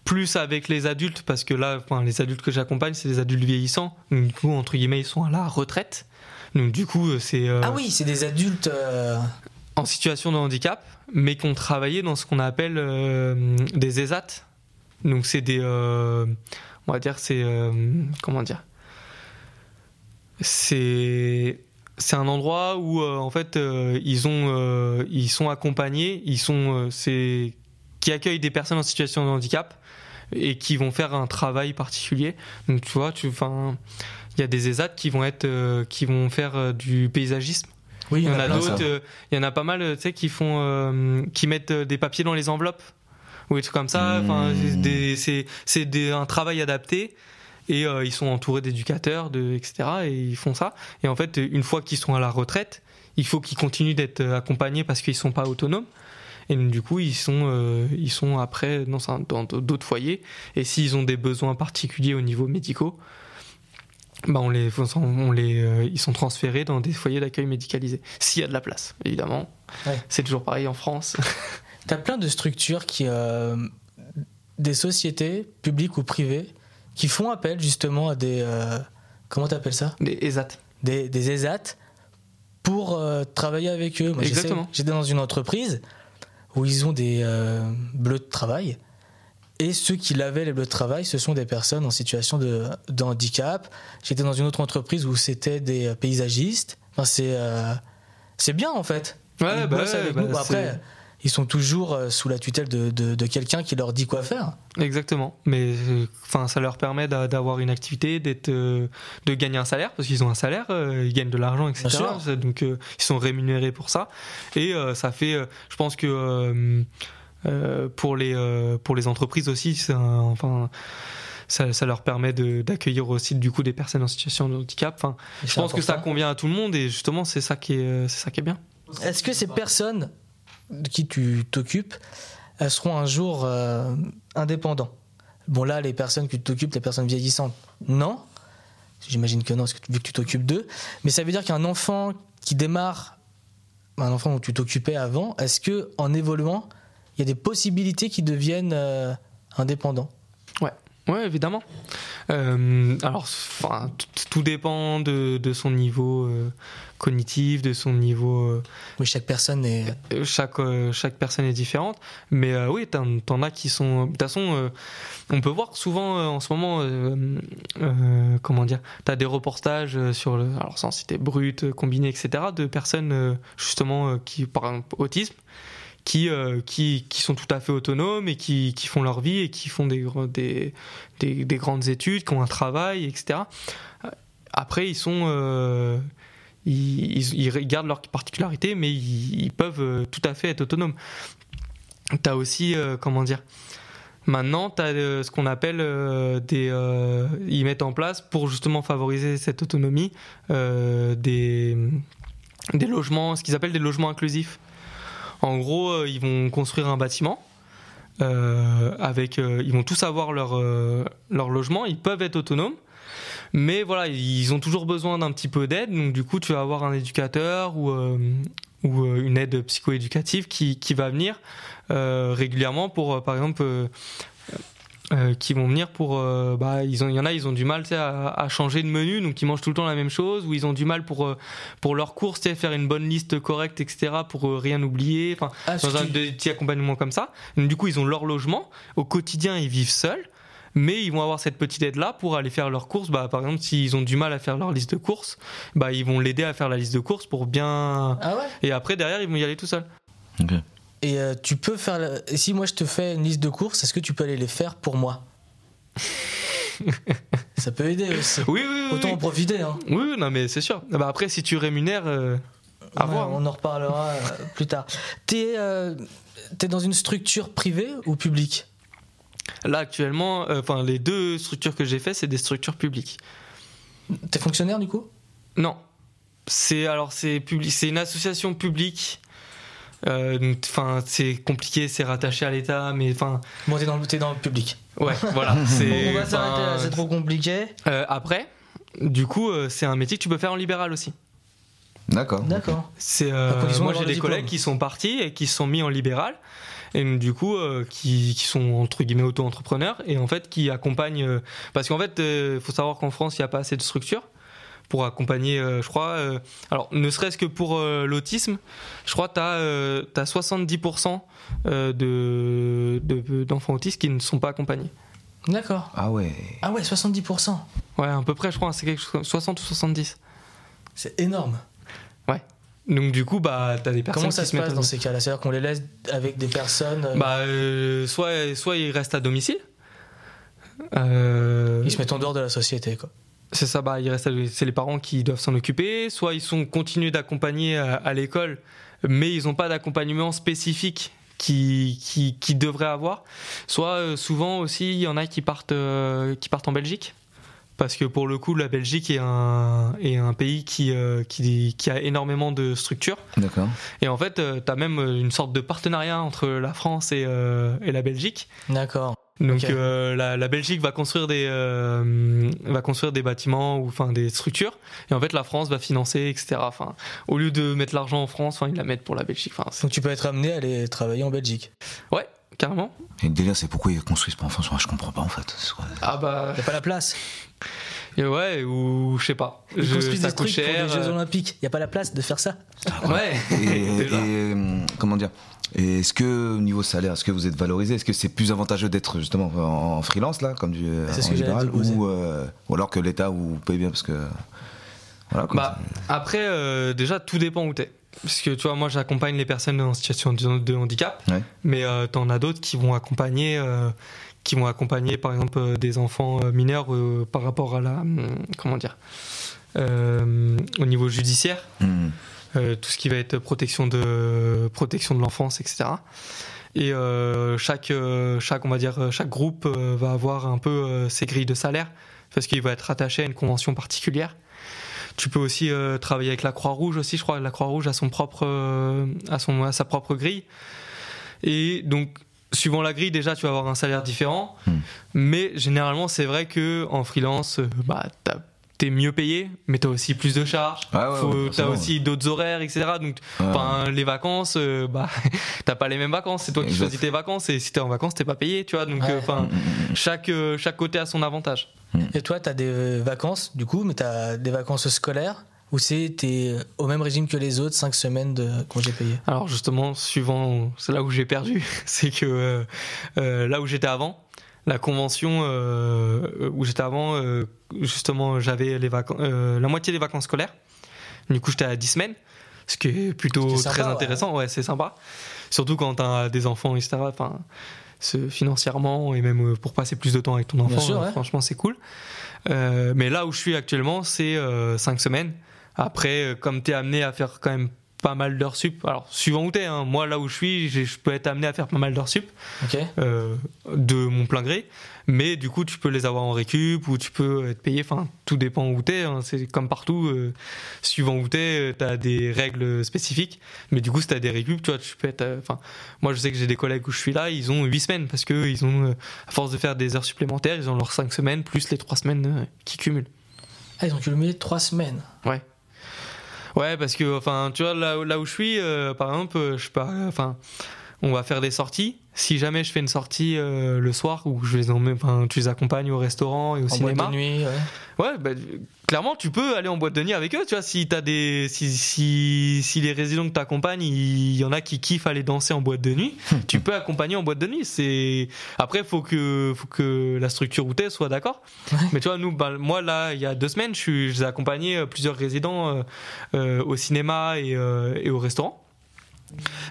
[SPEAKER 2] Plus avec les adultes, parce que là, enfin, les adultes que j'accompagne, c'est des adultes vieillissants. Donc, du coup, entre guillemets, ils sont à la retraite. Donc, du coup, c'est euh,
[SPEAKER 1] Ah oui, c'est des adultes. euh,
[SPEAKER 2] en situation de handicap, mais qui ont travaillé dans ce qu'on appelle euh, des ESAT. Donc, c'est des. euh, on va dire, c'est. euh, comment dire? C'est. C'est un endroit où en fait ils ont ils sont accompagnés, ils sont c'est qui accueillent des personnes en situation de handicap et qui vont faire un travail particulier. Donc tu vois, tu il y a des ESAT qui vont être qui vont faire du paysagisme
[SPEAKER 1] Oui,
[SPEAKER 2] il y en a d'autres, euh, il y en a pas mal, euh, tu sais, qui font, euh, qui mettent euh, des papiers dans les enveloppes ou des trucs comme ça. Enfin,
[SPEAKER 3] Mmh.
[SPEAKER 2] c'est un travail adapté et euh, ils sont entourés d'éducateurs, de etc. Et ils font ça. Et en fait, une fois qu'ils sont à la retraite, il faut qu'ils continuent d'être accompagnés parce qu'ils sont pas autonomes. Et du coup, ils sont, euh, ils sont après dans d'autres foyers. Et s'ils ont des besoins particuliers au niveau médicaux, bah on les, on les, euh, ils sont transférés dans des foyers d'accueil médicalisés. S'il y a de la place, évidemment.
[SPEAKER 1] Ouais.
[SPEAKER 2] C'est toujours pareil en France.
[SPEAKER 1] T'as plein de structures qui, euh, des sociétés publiques ou privées, qui font appel justement à des, euh, comment t'appelles ça,
[SPEAKER 2] Des ESAT.
[SPEAKER 1] des, des ESAT pour euh, travailler avec eux. Moi,
[SPEAKER 2] Exactement.
[SPEAKER 1] J'étais dans une entreprise où ils ont des bleus de travail. Et ceux qui lavaient les bleus de travail, ce sont des personnes en situation de, de handicap. J'étais dans une autre entreprise où c'était des euh, paysagistes. Enfin, c'est euh, c'est bien en fait.
[SPEAKER 2] Ouais,
[SPEAKER 1] ils
[SPEAKER 2] bah
[SPEAKER 1] avec
[SPEAKER 2] bah
[SPEAKER 1] nous. Après, ils sont toujours euh, sous la tutelle de, de- de quelqu'un qui leur dit quoi faire.
[SPEAKER 2] Exactement. Mais euh, ça leur permet d'a- d'avoir une activité, d'être, euh, de gagner un salaire parce qu'ils ont un salaire, euh, ils gagnent de l'argent, etc.
[SPEAKER 1] Bien sûr.
[SPEAKER 2] C'est- Donc ils sont rémunérés pour ça. Et ça fait, je pense que pour les euh, pour les entreprises aussi, un- enfin. Ça, ça leur permet d'accueillir aussi du coup des personnes en situation de handicap. Enfin, je pense que ça convient à tout le monde et justement c'est ça qui est, euh, c'est ça qui est bien.
[SPEAKER 1] Est-ce que ces personnes de qui tu t'occupes, elles seront un jour euh, indépendants Bon là, les personnes que tu t'occupes, les personnes vieillissantes, non. J'imagine que non, parce que tu- vu que tu t'occupes d'eux. Mais ça veut dire qu'un enfant qui démarre, un enfant dont tu t'occupais avant, est-ce que en évoluant, il y a des possibilités qu'ils deviennent euh, indépendants
[SPEAKER 2] Ouais, évidemment. Euh, alors, enfin, tout, dépend de, de son niveau euh, cognitif, de son niveau. euh,
[SPEAKER 1] Oui, chaque personne est.
[SPEAKER 2] chaque, chaque personne est différente. Mais oui, t'en, t'en as qui sont. De toute façon, on peut voir souvent en ce moment. comment dire T'as des reportages sur le. Alors, sans citer brut, combiné, etc. de personnes, justement, qui, par exemple, autisme. Qui, euh, qui, qui sont tout à fait autonomes et qui, qui font leur vie et qui font des, des, des, des grandes études, qui ont un travail, etc. Après, ils sont. euh, ils, ils- ils gardent leurs particularités, mais ils, peuvent euh, tout à fait être autonomes. T'as aussi, euh, comment dire, maintenant, euh, ce qu'on appelle euh, des. euh, ils mettent en place pour justement favoriser cette autonomie euh, des, des logements, ce qu'ils appellent des logements inclusifs. En gros, euh, ils vont construire un bâtiment. euh, avec, euh, ils vont tous avoir leur, logement, ils peuvent être autonomes, mais voilà, ils ont toujours besoin d'un petit peu d'aide. Donc du coup, tu vas avoir un éducateur ou, une aide psychoéducative qui, qui va venir régulièrement pour, par exemple, euh, qui vont venir pour. euh, bah, ils ont, il y en a, ils ont du mal tu sais, à, à changer de menu, donc ils mangent tout le temps la même chose, ou ils ont du mal pour, euh, pour leurs courses, faire une bonne liste correcte, etc., pour euh, rien oublier. Enfin,
[SPEAKER 1] Ah,
[SPEAKER 2] dans un petit accompagnement comme ça. Donc, du coup, ils ont leur logement. Au quotidien, ils vivent seuls. Mais ils vont avoir cette petite aide-là pour aller faire leurs courses. Bah, par exemple, s'ils ont du mal à faire leur liste de courses, bah, ils vont l'aider à faire la liste de courses pour bien.
[SPEAKER 1] Ah ouais?
[SPEAKER 2] Et après, derrière, ils vont y aller tout seuls.
[SPEAKER 3] Ok.
[SPEAKER 1] Et euh, tu peux faire. la- et Si moi je te fais une liste de courses, est-ce que tu peux aller les faire pour moi? Ça peut aider aussi.
[SPEAKER 2] Oui, oui, oui.
[SPEAKER 1] Autant
[SPEAKER 2] oui.
[SPEAKER 1] en profiter. Hein.
[SPEAKER 2] Oui, non, mais c'est sûr. Bah, après, si tu rémunères. euh, à
[SPEAKER 1] Ouais,
[SPEAKER 2] voir.
[SPEAKER 1] On en reparlera euh, plus tard. T'es dans une structure privée ou publique?
[SPEAKER 2] Là, actuellement, enfin, les deux structures que j'ai fait, c'est des structures publiques.
[SPEAKER 1] T'es fonctionnaire du coup?
[SPEAKER 2] Non. C'est alors c'est public, c'est une association publique. Euh, Enfin, c'est compliqué, c'est rattaché à l'État, mais enfin,
[SPEAKER 1] Bon, t'es dans, le- t'es dans le public.
[SPEAKER 2] ouais, voilà.
[SPEAKER 1] Bon,
[SPEAKER 2] c'est-
[SPEAKER 1] on va s'arrêter là,
[SPEAKER 2] enfin,
[SPEAKER 1] c'est trop compliqué.
[SPEAKER 2] euh, après, du coup, euh, c'est un métier que tu peux faire en libéral aussi.
[SPEAKER 3] D'accord.
[SPEAKER 1] D'accord.
[SPEAKER 2] C'est euh, moi j'ai des
[SPEAKER 1] diplôme.
[SPEAKER 2] collègues qui sont partis et qui se sont mis en libéral et du coup euh, qui, qui sont entre guillemets auto-entrepreneurs et en fait qui accompagnent euh, parce qu'en fait il faut savoir qu'en France il n'y a pas assez de structures pour accompagner euh, je crois euh, alors ne serait-ce que pour euh, l'autisme je crois que tu as, 70% euh, de, de- d'enfants autistes qui ne sont pas accompagnés
[SPEAKER 1] D'accord.
[SPEAKER 3] Ah ouais.
[SPEAKER 1] Ah ouais, 70%.
[SPEAKER 2] ouais à peu près je crois c'est quelque chose comme 60 ou 70
[SPEAKER 1] C'est énorme.
[SPEAKER 2] donc du coup bah t'as des personnes
[SPEAKER 1] Comment ça
[SPEAKER 2] qui
[SPEAKER 1] se passe dans ces cas-là? C'est-à-dire qu'on les laisse avec des personnes. euh,
[SPEAKER 2] Bah, euh, soit, soit ils restent à domicile. Euh,
[SPEAKER 1] Ils se mettent en dehors de la société, quoi.
[SPEAKER 2] C'est ça, bah, ils restent à- c'est les parents qui doivent s'en occuper. Soit ils sont continués d'accompagner à, à l'école, mais ils n'ont pas d'accompagnement spécifique qui, qui, qui devraient avoir. Soit euh, souvent aussi, il y en a qui partent, euh, qui partent en Belgique. Parce que pour le coup, la Belgique est un, est un pays qui, euh, qui, qui a énormément de structures.
[SPEAKER 3] D'accord.
[SPEAKER 2] Et en fait, tu as même une sorte de partenariat entre la France et, euh, et la Belgique.
[SPEAKER 1] D'accord.
[SPEAKER 2] Donc euh, la, la Belgique va construire des euh, va construire des bâtiments ou enfin des structures et en fait la France va financer etc. Enfin au lieu de mettre l'argent en France, enfin ils la mettent pour la Belgique. Enfin
[SPEAKER 1] Donc tu peux être amené à aller travailler en Belgique.
[SPEAKER 2] ouais carrément.
[SPEAKER 3] Et le délire, c'est pourquoi ils construisent pas en France? Moi, je comprends pas en fait.
[SPEAKER 2] Ah bah
[SPEAKER 1] Y a pas la place.
[SPEAKER 2] et ouais ou je sais pas.
[SPEAKER 1] Ils
[SPEAKER 2] Je-
[SPEAKER 1] construisent des trucs pour
[SPEAKER 2] cher.
[SPEAKER 1] les Jeux
[SPEAKER 2] euh,
[SPEAKER 1] Olympiques. Y a pas la place de faire ça.
[SPEAKER 2] Ouais.
[SPEAKER 3] Et, comment dire? Et est-ce que au niveau salaire, est-ce que vous êtes valorisé? Est-ce que c'est plus avantageux d'être justement en, en freelance là, comme du en libéral, ou, euh, ou alors que l'État vous paye bien parce que voilà. quoi.
[SPEAKER 2] Bah, après, euh, déjà, tout dépend où t'es. Parce que tu vois, moi j'accompagne les personnes en situation de, handicap,
[SPEAKER 3] Ouais.
[SPEAKER 2] mais euh, t'en as d'autres qui vont accompagner, euh, qui vont accompagner par exemple euh, des enfants mineurs euh, par rapport à la, hum, comment dire, euh, au niveau judiciaire,
[SPEAKER 3] Hmm.
[SPEAKER 2] Euh, tout ce qui va être protection de protection de l'enfance, etc. Et euh, chaque euh, chaque on va dire chaque groupe va avoir un peu ses grilles de salaire parce qu'il va être rattaché à une convention particulière. Tu peux aussi euh, travailler avec la Croix-Rouge aussi, je crois que la Croix-Rouge a son propre euh, a son a sa propre grille. Et donc suivant la grille déjà tu vas avoir un salaire différent,
[SPEAKER 3] Hmm.
[SPEAKER 2] mais généralement c'est vrai que en freelance bah t'as- t'es mieux payé, mais t'as aussi plus de charges.
[SPEAKER 3] Ouais, ouais,
[SPEAKER 2] t'as aussi d'autres horaires, etc. Donc, les vacances, euh, bah, t'as pas les mêmes vacances. C'est toi qui
[SPEAKER 3] Exact.
[SPEAKER 2] choisis tes vacances. Et si t'es en vacances, t'es pas payé, tu vois. Donc,
[SPEAKER 1] Ouais.
[SPEAKER 2] euh, enfin, chaque euh, chaque côté a son avantage.
[SPEAKER 1] Et toi, t'as des vacances, du coup, mais t'as des vacances scolaires ou c'est t'es au même régime que les autres, 5 semaines de congés payés?
[SPEAKER 2] Alors justement, suivant, c'est là où j'ai perdu, c'est que euh, euh, là où j'étais avant, la convention euh, où j'étais avant, euh, justement, j'avais les vacances, la moitié des vacances scolaires. Du coup, j'étais à 10 semaines, ce qui est plutôt
[SPEAKER 1] sympa,
[SPEAKER 2] très intéressant. Ouais, c'est sympa. Surtout quand t'as des enfants, etc. Enfin, financièrement et même euh, pour passer plus de temps avec ton enfant,
[SPEAKER 1] sûr,
[SPEAKER 2] euh,
[SPEAKER 1] ouais.
[SPEAKER 2] franchement, c'est cool. Euh, mais là où je suis actuellement, c'est 5 semaines. Après, euh, comme tu es amené à faire quand même pas mal d'heures sup, alors suivant où tu es, moi là où je suis, je peux être amené à faire pas mal d'heures sup
[SPEAKER 1] Ok.
[SPEAKER 2] euh, de mon plein gré, mais du coup tu peux les avoir en récup ou tu peux être payé, enfin tout dépend où tu es, c'est comme partout, euh, suivant où tu es, tu as des règles spécifiques, mais du coup si tu as des récup, tu vois, tu peux être, euh, enfin moi je sais que j'ai des collègues où je suis là, ils ont 8 semaines parce que ils ont, euh, à force de faire des heures supplémentaires, ils ont leurs 5 semaines plus les 3 semaines euh, qui cumulent.
[SPEAKER 1] Ah, ils ont cumulé 3 semaines.
[SPEAKER 2] Ouais. Ouais, parce que, enfin, tu vois, là, là où je suis, euh, par exemple, euh, je pas, enfin, on va faire des sorties. Si jamais je fais une sortie euh, le soir où je les emmène, enfin, tu les accompagnes au restaurant et au
[SPEAKER 1] En
[SPEAKER 2] cinéma.
[SPEAKER 1] boîte de nuit, ouais.
[SPEAKER 2] Ouais, bah, clairement, tu peux aller en boîte de nuit avec eux, tu vois, si t'as des, si, si, si les résidents que t'accompagnes, il y en a qui kiffent aller danser en boîte de nuit, tu peux accompagner en boîte de nuit. C'est, après, faut que, faut que la structure où t'es soit d'accord.
[SPEAKER 1] Ouais.
[SPEAKER 2] Mais tu vois, nous, bah, moi, là, il y a deux semaines, je suis, j'ai accompagné euh, plusieurs résidents euh, euh, au cinéma et, euh, et au restaurant.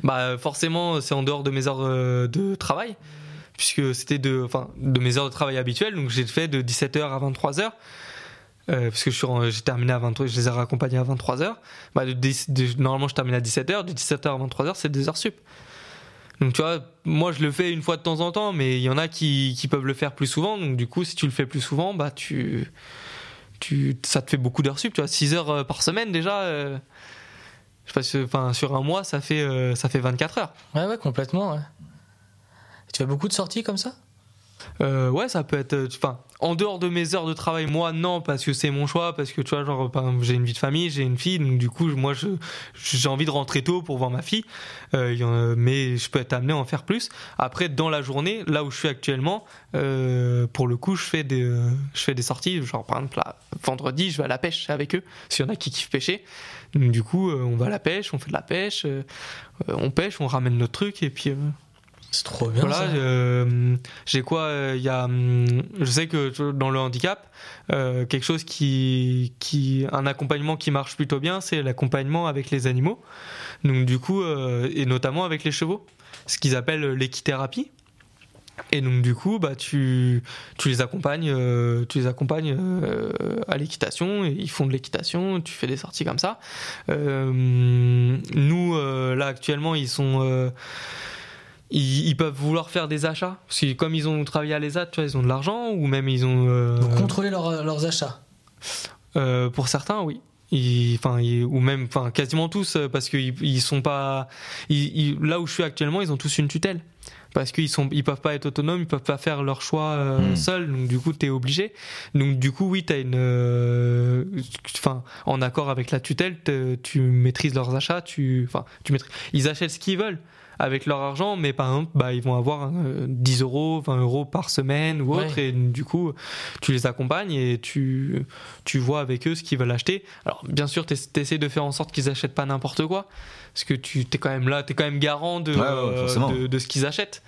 [SPEAKER 2] Bah, forcément, c'est en dehors de mes heures de travail puisque c'était de, enfin, de mes heures de travail habituelles. Donc j'ai fait de 17h à 23h. Euh, parce que j'ai terminé à 23 je les ai raccompagnés à 23h. Bah, normalement, je termine à 17h. De 17h à 23h, c'est des heures sup. Donc, tu vois, moi, je le fais une fois de temps en temps, mais il y en a qui, peuvent le faire plus souvent. Donc, du coup, si tu le fais plus souvent, bah, tu, tu, ça te fait beaucoup d'heures sup. Tu vois, 6 heures euh, par semaine déjà. euh, enfin, sur un mois, ça fait, ça fait 24 heures.
[SPEAKER 1] Ouais, ouais, complètement, ouais. Tu fais beaucoup de sorties comme ça?
[SPEAKER 2] Euh, ouais, ça peut être. euh, en dehors de mes heures de travail, moi, non, parce que c'est mon choix, parce que tu vois, genre, exemple, j'ai une vie de famille, j'ai une fille, donc du coup, moi, j'ai envie de rentrer tôt pour voir ma fille, Euh, mais je peux être amené à en faire plus. Après, dans la journée, là où je suis actuellement, pour le coup, je fais des, sorties, genre, par exemple, là, vendredi, je vais à la pêche avec eux, s'il y en a qui kiffent pêcher. Donc, du coup, on va à la pêche, on fait de la pêche, on pêche, on ramène notre truc, et puis. Euh,
[SPEAKER 1] C'est trop bien.
[SPEAKER 2] voilà, euh, j'ai quoi euh, Il y a, hum, je sais que dans le handicap, euh, quelque chose qui, qui, un accompagnement qui marche plutôt bien, c'est l'accompagnement avec les animaux. Donc du coup, euh, et notamment avec les chevaux, ce qu'ils appellent l'équithérapie. Et donc du coup, bah tu, tu les accompagnes, euh, tu les accompagnes euh, à l'équitation. Et ils font de l'équitation. Tu fais des sorties comme ça. Euh, nous, euh, là actuellement, ils sont euh, ils, ils peuvent vouloir faire des achats parce que comme ils ont travaillé à l'ESAT, tu vois, ils ont de l'argent ou même ils ont. euh,
[SPEAKER 1] Vous contrôlez leur- leurs achats.
[SPEAKER 2] euh, pour certains, oui. Ils- Enfin, ils- ou même, enfin, quasiment tous, euh, parce qu'ils ils sont pas. ils- ils- là où je suis actuellement, ils ont tous une tutelle. Parce qu'ils sont, ils peuvent pas être autonomes, ils peuvent pas faire leur choix euh,
[SPEAKER 3] Hmm.
[SPEAKER 2] seuls. Donc du coup, t'es obligé. Donc du coup, oui, t'as une. euh, Enfin, en accord avec la tutelle, te- tu maîtrises leurs achats. Tu, enfin, tu maîtrises. Ils achètent ce qu'ils veulent avec leur argent, mais par exemple, bah, ils vont avoir euh, 10 euros, 20 euros par semaine ou autre,
[SPEAKER 1] Ouais.
[SPEAKER 2] et du coup, tu les accompagnes et tu, tu vois avec eux ce qu'ils veulent acheter. Alors, bien sûr, tu essaies de faire en sorte qu'ils achètent pas n'importe quoi, parce que tu es quand même là, tu es quand même garant de,
[SPEAKER 3] Ouais, ouais,
[SPEAKER 2] euh, de, de ce qu'ils achètent.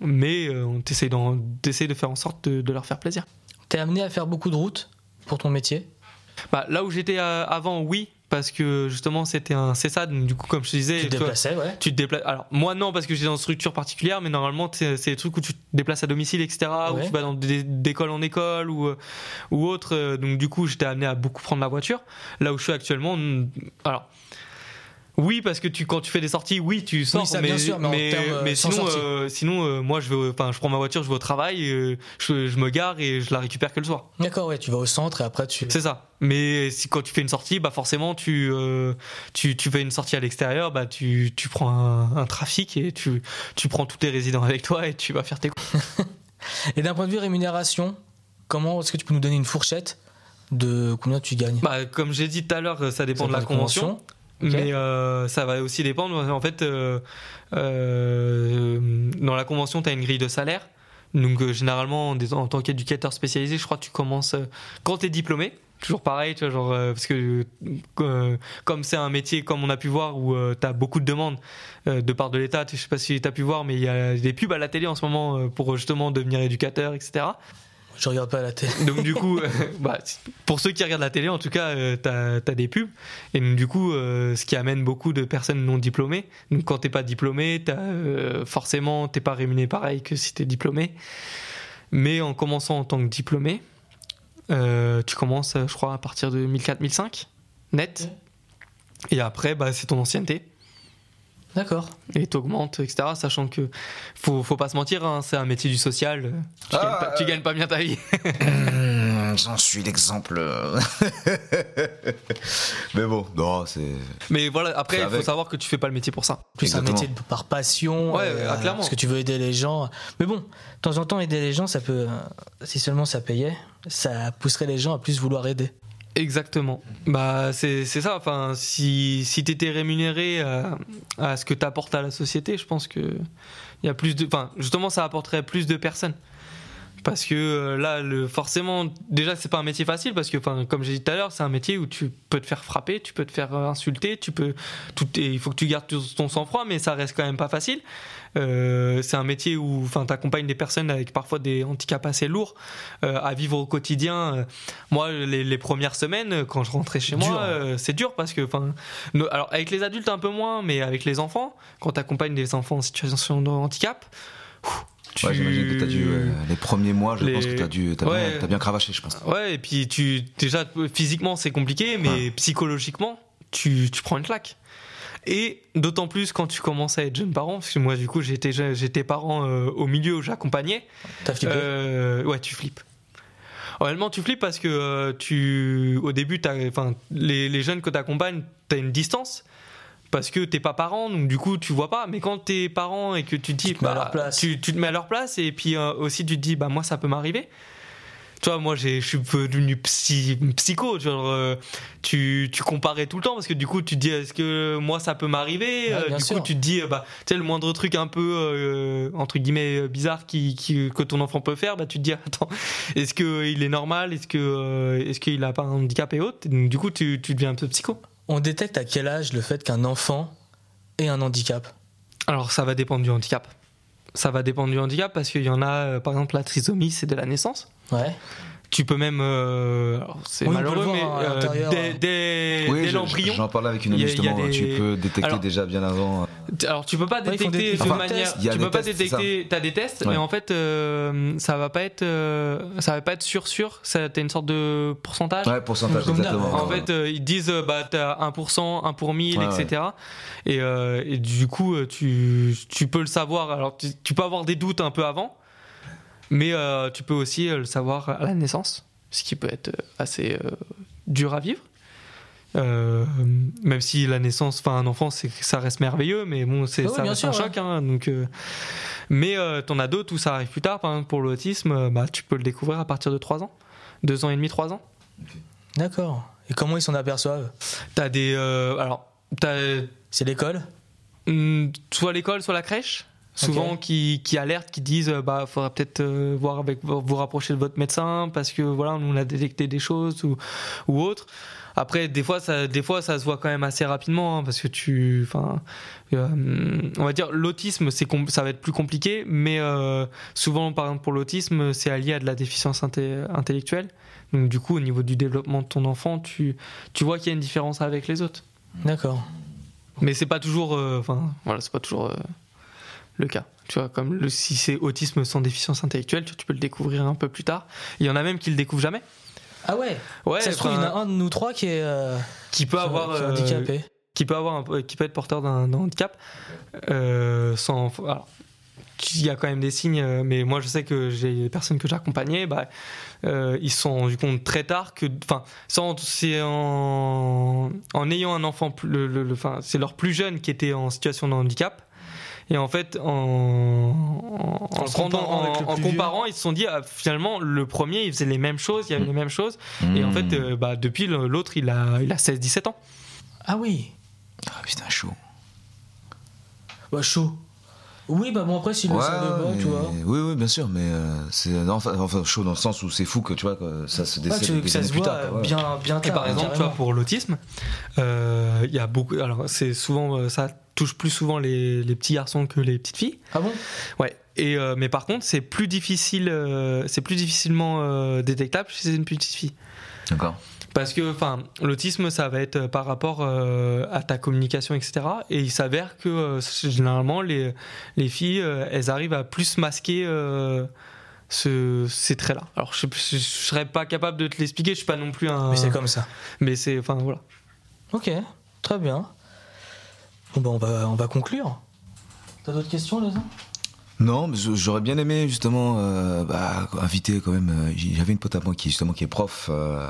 [SPEAKER 2] Mais euh, on t'essaie de faire en sorte de, de leur faire plaisir.
[SPEAKER 1] T'es amené à faire beaucoup de routes pour ton métier?
[SPEAKER 2] Bah, là où j'étais euh, avant, oui, parce que justement, c'était un CESAD, donc du coup, comme je te disais,
[SPEAKER 1] Tu te déplaçais, ouais.
[SPEAKER 2] tu te déplaces. Alors, moi, non, parce que j'étais dans une structure particulière, mais normalement, c'est c'est des trucs où tu te déplaces à domicile, etc.,
[SPEAKER 1] Ouais.
[SPEAKER 2] où tu vas dans d'école en école ou, euh, ou autre. euh, Donc, du coup, j'étais amené à beaucoup prendre la voiture. Là où je suis actuellement, alors. Oui, parce que tu, quand tu fais des sorties, oui, tu sors,
[SPEAKER 1] ça,
[SPEAKER 2] mais,
[SPEAKER 1] bien sûr, mais en euh,
[SPEAKER 2] mais sinon, euh, sinon euh, moi, je, vais, enfin, je prends ma voiture, je vais au travail, euh, je, je me gare et je la récupère que le soir.
[SPEAKER 1] D'accord, ouais, tu vas au centre et après tu.
[SPEAKER 2] C'est ça. Mais si, quand tu fais une sortie, bah forcément, tu, tu, tu fais une sortie à l'extérieur, bah tu, tu prends un, un trafic et tu, tu prends tous tes résidents avec toi et tu vas faire tes courses.
[SPEAKER 1] Et d'un point de vue rémunération, comment est-ce que tu peux nous donner une fourchette de combien tu gagnes?
[SPEAKER 2] Bah, comme j'ai dit tout à l'heure, ça dépend
[SPEAKER 1] Ça
[SPEAKER 2] de la convention. Mais euh, ça va aussi dépendre. En fait, euh, euh, dans la convention, tu as une grille de salaire. Donc, euh, généralement, en, tant qu'éducateur spécialisé, je crois que tu commences euh, quand tu es diplômé. Toujours pareil, tu vois, genre, euh, parce que comme c'est un métier, comme on a pu voir, où tu as beaucoup de demandes de part de l'État, je sais pas si tu as pu voir, mais il y a des pubs à la télé en ce moment pour justement devenir éducateur, etc.
[SPEAKER 1] Je regarde pas la télé.
[SPEAKER 2] Donc du coup, euh, bah, pour ceux qui regardent la télé, en tout cas, euh, t'as as des pubs. Et donc, du coup, euh, ce qui amène beaucoup de personnes non diplômées. Donc quand t'es pas diplômé, euh, forcément, t'es pas rémunéré pareil que si t'es diplômé. Mais en commençant en tant que diplômé, euh, tu commences, je crois, à partir de 1004-1005 net. Et après, bah, c'est ton ancienneté
[SPEAKER 1] D'accord.
[SPEAKER 2] et t'augmentes, etc. Sachant que faut, faut pas se mentir, hein, c'est un métier du social. euh, Tu,
[SPEAKER 3] Ah,
[SPEAKER 2] gagnes pas, tu
[SPEAKER 3] euh.
[SPEAKER 2] gagnes pas bien ta vie.
[SPEAKER 3] Mmh, J'en suis l'exemple. Mais bon, non, c'est.
[SPEAKER 2] Mais voilà, après, il faut
[SPEAKER 3] avec.
[SPEAKER 2] savoir que tu fais pas le métier pour ça.
[SPEAKER 1] Plus
[SPEAKER 3] Exactement.
[SPEAKER 1] un métier de- par passion.
[SPEAKER 2] Ouais,
[SPEAKER 1] euh,
[SPEAKER 2] ah, clairement.
[SPEAKER 1] Parce que tu veux aider les gens. Mais bon, de temps en temps, aider les gens, ça peut. Si seulement ça payait, ça pousserait les gens à plus vouloir aider.
[SPEAKER 2] Exactement. Bah c'est ça. Enfin, si si t'étais rémunéré à, à ce que t'apportes à la société, je pense que il y a plus de. Enfin, justement, ça apporterait plus de personnes. Parce que euh, là, le, forcément, déjà, c'est pas un métier facile parce que, comme j'ai dit tout à l'heure, c'est un métier où tu peux te faire frapper, tu peux te faire euh, insulter, tu peux, tout, et il faut que tu gardes ton sang-froid, mais ça reste quand même pas facile. Euh, c'est un métier où, enfin, t'accompagnes des personnes avec parfois des handicaps assez lourds euh, à vivre au quotidien. Moi, les, les premières semaines, quand je rentrais chez moi, euh, c'est dur parce que, enfin, no- alors avec les adultes un peu moins, mais avec les enfants, quand t'accompagnes des enfants en situation de handicap. ouf, tu-
[SPEAKER 3] Ouais, j'imagine que t'as dû. euh, les premiers mois, je
[SPEAKER 2] Les-
[SPEAKER 3] pense que t'as dû. T'as
[SPEAKER 2] Ouais.
[SPEAKER 3] bien, t'as bien cravaché, je pense.
[SPEAKER 2] Ouais, et puis tu déjà physiquement c'est compliqué, mais psychologiquement tu, tu prends une claque. Et d'autant plus quand tu commences à être jeune parent, parce que moi du coup j'étais j'étais parent euh, au milieu où j'accompagnais.
[SPEAKER 1] T'as flippé
[SPEAKER 2] Euh, ouais, tu flippes. Honnêtement, tu flippes parce que euh, tu, au début, t'as- enfin, les, les jeunes que tu accompagnes, tu as une distance. Parce que t'es pas parent, donc du coup tu vois pas. Mais quand t'es parent et que tu te dis,
[SPEAKER 1] Tu te mets à
[SPEAKER 2] bah,
[SPEAKER 1] leur place.
[SPEAKER 2] Tu, tu te mets à leur place et puis euh, aussi tu te dis, bah moi ça peut m'arriver. Tu vois, moi j'ai- je suis devenu psy, psycho. Genre, euh, tu, tu comparais tout le temps parce que du coup tu te dis, est-ce que moi ça peut m'arriver?
[SPEAKER 1] Ouais,
[SPEAKER 2] Euh, Du
[SPEAKER 1] sûr.
[SPEAKER 2] coup tu te dis, euh, bah, tu sais, le moindre truc un peu euh, entre guillemets euh, bizarre qui, qui- que ton enfant peut faire, bah tu te dis, attends, est-ce qu'il est normal? Est-ce que euh, est-ce qu'il a pas un handicap et autres? Donc, Du coup tu, tu deviens un peu psycho.
[SPEAKER 1] On détecte à quel âge le fait qu'un enfant ait un handicap?
[SPEAKER 2] Alors ça va dépendre du handicap. Ça va dépendre du handicap parce qu'il y en a, euh, par exemple, la trisomie, c'est de la naissance.
[SPEAKER 1] Ouais.
[SPEAKER 2] Tu peux même, euh, alors, c'est
[SPEAKER 1] Oui,
[SPEAKER 2] malheureux, mais
[SPEAKER 1] à
[SPEAKER 2] euh, dès, dès-
[SPEAKER 3] Oui,
[SPEAKER 2] dès l'embryon.
[SPEAKER 3] j'en parlais avec une amie justement.
[SPEAKER 2] des-
[SPEAKER 3] Tu peux détecter
[SPEAKER 2] Alors-
[SPEAKER 3] déjà bien avant.
[SPEAKER 2] Alors tu peux pas
[SPEAKER 1] Ouais,
[SPEAKER 2] détecter
[SPEAKER 1] des-
[SPEAKER 2] de
[SPEAKER 1] enfin,
[SPEAKER 2] manière, tu peux pas
[SPEAKER 3] tests,
[SPEAKER 2] détecter. T'as des tests,
[SPEAKER 3] Ouais.
[SPEAKER 2] mais en fait euh, ça va pas être, euh, ça va pas être sûr sûr. Ça t'as une sorte de pourcentage.
[SPEAKER 3] Ouais, pourcentage, exactement.
[SPEAKER 2] En fait, euh, ils disent euh, bah t'as 1%, 1 pour 1000,
[SPEAKER 3] Ouais,
[SPEAKER 2] etc. Et, euh, et du coup, euh, tu, tu peux le savoir. Alors, tu, tu peux avoir des doutes un peu avant, mais euh, tu peux aussi euh, le savoir à la naissance, ce qui peut être euh, assez euh, dur à vivre. Euh, même si la naissance, enfin un enfant, c'est ça reste merveilleux, mais bon, c'est
[SPEAKER 1] Ah oui,
[SPEAKER 2] ça
[SPEAKER 1] bien
[SPEAKER 2] reste
[SPEAKER 1] sûr,
[SPEAKER 2] un
[SPEAKER 1] ouais.
[SPEAKER 2] choc. hein, donc, mais t'en as d'autres où ça arrive plus tard. Par exemple, pour l'autisme, bah, tu peux le découvrir à partir de 3 ans, 2 ans et demi, 3 ans.
[SPEAKER 1] D'accord. Et comment ils s'en aperçoivent?
[SPEAKER 2] T'as des, alors, t'as
[SPEAKER 1] C'est l'école?
[SPEAKER 2] Hmm, soit l'école, soit la crèche? Souvent qui, qui alertent, qui disent euh, bah faudra peut-être euh, voir avec vous rapprocher de votre médecin parce que voilà nous on a détecté des choses ou ou autre. Après des fois ça des fois ça se voit quand même assez rapidement hein, parce que tu enfin euh, on va dire l'autisme c'est ça va être plus compliqué mais euh, souvent par exemple pour l'autisme c'est allié à de la déficience inté- intellectuelle. Donc du coup au niveau du développement de ton enfant tu tu vois qu'il y a une différence avec les autres.
[SPEAKER 1] D'accord.
[SPEAKER 2] Mais c'est pas toujours, enfin, voilà, c'est pas toujours le cas. Tu vois, comme le, si c'est autisme sans déficience intellectuelle, tu, tu peux le découvrir un peu plus tard. Il y en a même qui le découvrent jamais.
[SPEAKER 1] Ah ouais
[SPEAKER 2] Ouais,
[SPEAKER 1] Ça se trouve, il y en a un de nous trois qui est, euh,
[SPEAKER 2] qui peut
[SPEAKER 1] qui-
[SPEAKER 2] avoir,
[SPEAKER 1] qui est
[SPEAKER 2] euh,
[SPEAKER 1] handicapé.
[SPEAKER 2] qui peut avoir, un qui peut être porteur d'un handicap, euh, sans. Alors, il y a quand même des signes, mais moi je sais que j'ai des personnes que j'accompagnais, bah, euh, ils se sont rendus compte très tard que, enfin, c'est en, en ayant un enfant, le, le- le- enfin, c'est leur plus jeune qui était en situation de handicap. Et en fait, en,
[SPEAKER 1] comparant
[SPEAKER 2] en-
[SPEAKER 1] le
[SPEAKER 2] ils se sont dit, ah, finalement, le premier, il faisait les mêmes choses, il y avait les mêmes choses. Et en fait, euh, bah, depuis, le- l'autre, il a, il a 16-17 ans.
[SPEAKER 1] Ah oui
[SPEAKER 3] Ah, putain, chaud.
[SPEAKER 1] Bah chaud. Oui, bah bon, après, s'il le
[SPEAKER 3] Ouais, mais-
[SPEAKER 1] tu vois.
[SPEAKER 3] Oui, oui, bien sûr, mais euh, c'est enfin, enfin, chaud dans le sens où c'est fou que tu vois que ça se
[SPEAKER 1] Ouais,
[SPEAKER 3] décède
[SPEAKER 1] tu veux que ça se
[SPEAKER 3] plus
[SPEAKER 1] voit
[SPEAKER 3] tard. quoi, ouais.
[SPEAKER 1] bien, bien
[SPEAKER 2] Et
[SPEAKER 1] tard.
[SPEAKER 2] par exemple, tu vois, pour l'autisme, euh, il y a beaucoup. Alors, c'est souvent, euh, ça touche plus souvent les, les petits garçons que les petites filles.
[SPEAKER 1] Ah bon?
[SPEAKER 2] Ouais. Et euh, mais par contre, c'est plus difficile, euh, c'est plus difficilement euh, détectable chez une petite fille.
[SPEAKER 3] D'accord.
[SPEAKER 2] Parce que, enfin, l'autisme, ça va être par rapport à ta communication, etc. Et il s'avère que généralement, les, les filles, elles arrivent à plus masquer ce, ces traits-là. Alors, je, je, je serais pas capable de te l'expliquer. Je suis pas non plus un.
[SPEAKER 1] Mais c'est comme ça.
[SPEAKER 2] Mais c'est, enfin, voilà.
[SPEAKER 1] Ok, très bien. Bon, bah, on va, on va conclure. T'as d'autres questions, les
[SPEAKER 3] Non, j'aurais bien aimé justement euh, bah, inviter quand même. euh, J'avais une pote à moi qui justement qui est prof euh,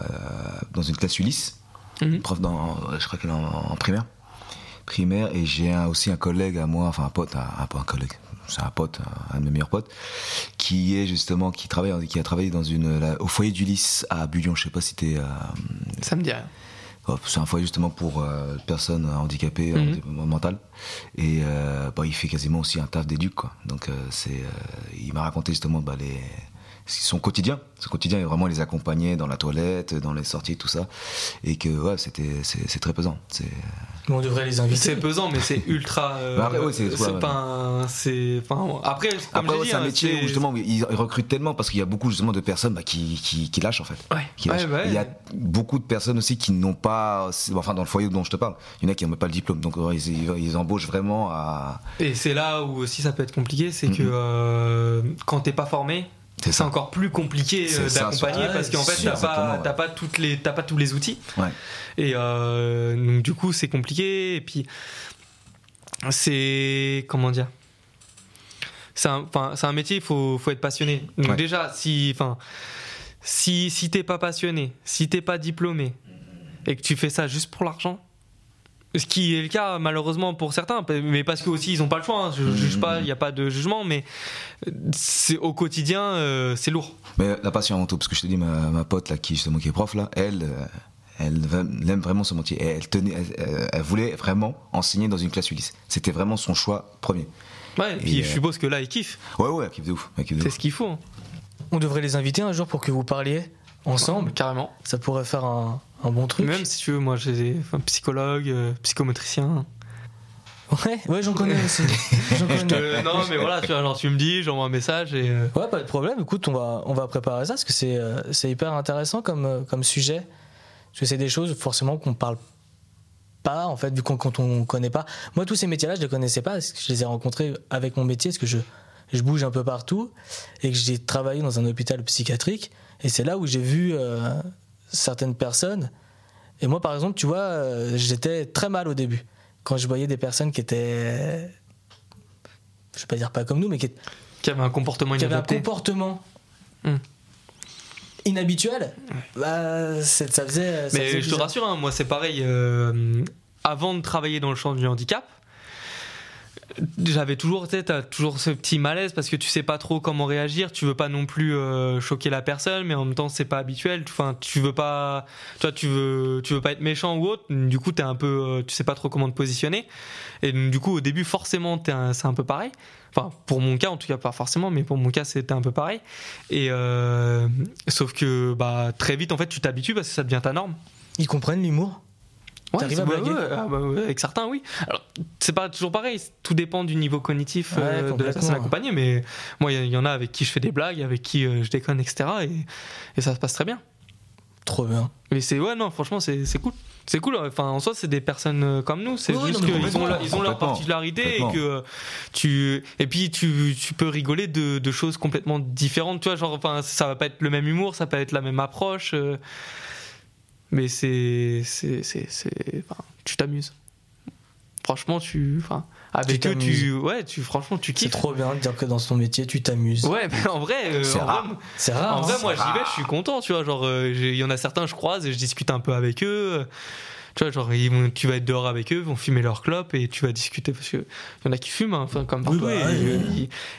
[SPEAKER 3] dans une classe Ulysse,
[SPEAKER 2] Mhm.
[SPEAKER 3] prof dans, je crois qu'elle est en, en primaire, primaire, et j'ai aussi un collègue à moi, enfin un pote, un, un, collègue, c'est un pote, un de mes meilleurs potes, qui est justement, qui travaille, qui a travaillé dans une, la- au foyer du Lys à Bullion. Je sais pas si t'es. euh,
[SPEAKER 2] Ça me dit rien.
[SPEAKER 3] Oh, C'est un foyer justement pour euh, personnes handicapées
[SPEAKER 2] Mhm.
[SPEAKER 3] mentales et euh, bah, il fait quasiment aussi un taf d'éduc quoi. Donc euh, c'est euh, il m'a raconté justement bah, les son quotidien, son quotidien est vraiment les accompagner dans la toilette, dans les sorties, tout ça, et que ouais c'était c'est c'est très pesant. C'est
[SPEAKER 1] on devrait les inviter.
[SPEAKER 2] C'est pesant, mais c'est ultra. euh,
[SPEAKER 3] Bah après, ouais, c'est-
[SPEAKER 2] c'est
[SPEAKER 3] ouais, ouais.
[SPEAKER 2] pas un-. Enfin, après, comme
[SPEAKER 3] après
[SPEAKER 2] j'ai
[SPEAKER 3] ouais,
[SPEAKER 2] dit,
[SPEAKER 3] c'est un
[SPEAKER 2] hein,
[SPEAKER 3] métier
[SPEAKER 2] c'est-
[SPEAKER 3] où justement ils, recrutent tellement parce qu'il y a beaucoup justement de personnes bah, qui, qui qui lâchent en fait.
[SPEAKER 2] Ouais,
[SPEAKER 3] qui
[SPEAKER 2] ouais,
[SPEAKER 3] lâchent.
[SPEAKER 2] ouais.
[SPEAKER 3] Il y a beaucoup de personnes aussi qui n'ont pas, enfin dans le foyer dont je te parle, il y en a qui n'ont même pas le diplôme, donc ils, embauchent vraiment à.
[SPEAKER 2] Et c'est là où aussi ça peut être compliqué, c'est que
[SPEAKER 3] Mhm.
[SPEAKER 2] euh, quand t'es pas formé,
[SPEAKER 3] C'est
[SPEAKER 2] encore plus compliqué euh, d'accompagner parce qu'en fait t'as pas,
[SPEAKER 3] ouais.
[SPEAKER 2] pas toutes les t'as pas tous les outils
[SPEAKER 3] Ouais.
[SPEAKER 2] et euh, donc du coup c'est compliqué et puis c'est comment dire? C'est un, enfin, c'est un métier il faut, faut être passionné donc
[SPEAKER 3] Ouais.
[SPEAKER 2] déjà si enfin si si t'es pas passionné si t'es pas diplômé et que tu fais ça juste pour l'argent ce qui est le cas malheureusement pour certains, mais parce que aussi ils ont pas le choix. hein. Je juge pas, il n'y a pas de jugement, mais c'est au quotidien, euh, c'est lourd.
[SPEAKER 3] Mais la passion avant tout, parce que je te dis, ma, ma pote là, qui justement qui est prof là, elle, euh, elle, aime vraiment ce métier. Et elle tenait, elle, voulait vraiment enseigner dans une classe Ulysse. C'était vraiment son choix premier.
[SPEAKER 2] Ouais, et puis
[SPEAKER 3] Et,
[SPEAKER 2] je
[SPEAKER 3] euh,
[SPEAKER 2] suppose que là ils kiffent.
[SPEAKER 3] Ouais, ouais, elle kiffe de ouf.
[SPEAKER 2] C'est ce qu'il faut. hein.
[SPEAKER 1] On devrait les inviter un jour pour que vous parliez ensemble.
[SPEAKER 2] carrément.
[SPEAKER 1] Ça pourrait faire un, un bon truc.
[SPEAKER 2] Même si tu veux, moi j'ai un psychologue, euh, psychomotricien.
[SPEAKER 1] Ouais, ouais, j'en connais aussi. J'en connais.
[SPEAKER 2] Euh, non, mais voilà, tu, vois, genre, tu me dis, j'envoie un message et. euh,
[SPEAKER 1] Ouais, pas de problème. Écoute, on va, on va préparer ça parce que c'est, euh, c'est hyper intéressant comme, euh, comme sujet. Parce que c'est des choses forcément qu'on parle pas, en fait, vu qu'on quand on connaît pas. Moi, tous ces métiers-là, je les connaissais pas parce que je les ai rencontrés avec mon métier, parce que je, je bouge un peu partout et que j'ai travaillé dans un hôpital psychiatrique. Et c'est là où j'ai vu euh, certaines personnes. Et moi, par exemple, tu vois, euh, j'étais très mal au début. Quand je voyais des personnes qui étaient. Je vais pas dire pas comme nous, mais qui,
[SPEAKER 2] qui avait un comportement
[SPEAKER 1] qui avait un
[SPEAKER 2] inadapté.
[SPEAKER 1] comportement
[SPEAKER 2] Hmm.
[SPEAKER 1] inhabituel, bah, ça faisait. ça
[SPEAKER 2] Mais
[SPEAKER 1] faisait
[SPEAKER 2] je te rassure, hein, moi c'est pareil. euh, avant de travailler dans le champ du handicap, j'avais toujours, tu sais, toujours ce petit malaise parce que tu sais pas trop comment réagir. Tu veux pas non plus euh, choquer la personne, mais en même temps c'est pas habituel. Enfin, tu veux pas, toi, tu veux, tu veux pas être méchant ou autre. Du coup, t'es un peu, euh, tu sais pas trop comment te positionner. Et donc, du coup, au début, forcément, c'est un peu pareil. Enfin, pour mon cas, en tout cas, pas forcément, mais pour mon cas, c'était un peu pareil. Et euh, sauf que, bah, très vite, en fait, tu t'habitues parce que ça devient ta norme.
[SPEAKER 1] Ils comprennent l'humour?
[SPEAKER 2] Ouais,
[SPEAKER 1] T'arrives à blaguer
[SPEAKER 2] ouais, ah bah ouais, avec certains, oui. Alors, c'est pas toujours pareil, tout dépend du niveau cognitif euh, de la personne accompagnée, mais moi, il y, y en a avec qui je fais des blagues, avec qui euh, je déconne, etc. Et, et ça se passe très bien.
[SPEAKER 1] Trop bien.
[SPEAKER 2] Mais c'est, ouais, non, franchement, c'est cool. C'est cool, enfin, en soi, c'est des personnes euh, comme nous, c'est
[SPEAKER 1] Oui,
[SPEAKER 2] juste qu'ils ont, ils ont leur particularité et que tu. Et puis, tu, tu peux rigoler de, de choses complètement différentes, tu vois, genre, enfin, ça va pas être le même humour, ça peut être la même approche. euh, mais c'est. c'est, c'est, c'est- enfin, tu t'amuses. Franchement, tu. Enfin, avec eux,
[SPEAKER 1] t'amuses.
[SPEAKER 2] tu. Ouais, tu, franchement, tu
[SPEAKER 1] C'est
[SPEAKER 2] kiffes.
[SPEAKER 1] trop bien de dire que dans ton métier, tu t'amuses.
[SPEAKER 2] Ouais, mais en vrai, euh,
[SPEAKER 3] C'est rare.
[SPEAKER 2] vrai,
[SPEAKER 1] C'est rare.
[SPEAKER 2] en
[SPEAKER 1] hein.
[SPEAKER 2] vrai, moi, j'y vais, je suis content, tu vois. Genre, euh, il y en a certains, je croise et je discute un peu avec eux. Tu vois, genre, ils vont- tu vas être dehors avec eux, ils vont fumer leur clope et tu vas discuter parce que il y en a qui fument, hein, enfin, comme
[SPEAKER 1] Oui,
[SPEAKER 2] partout.
[SPEAKER 1] bah,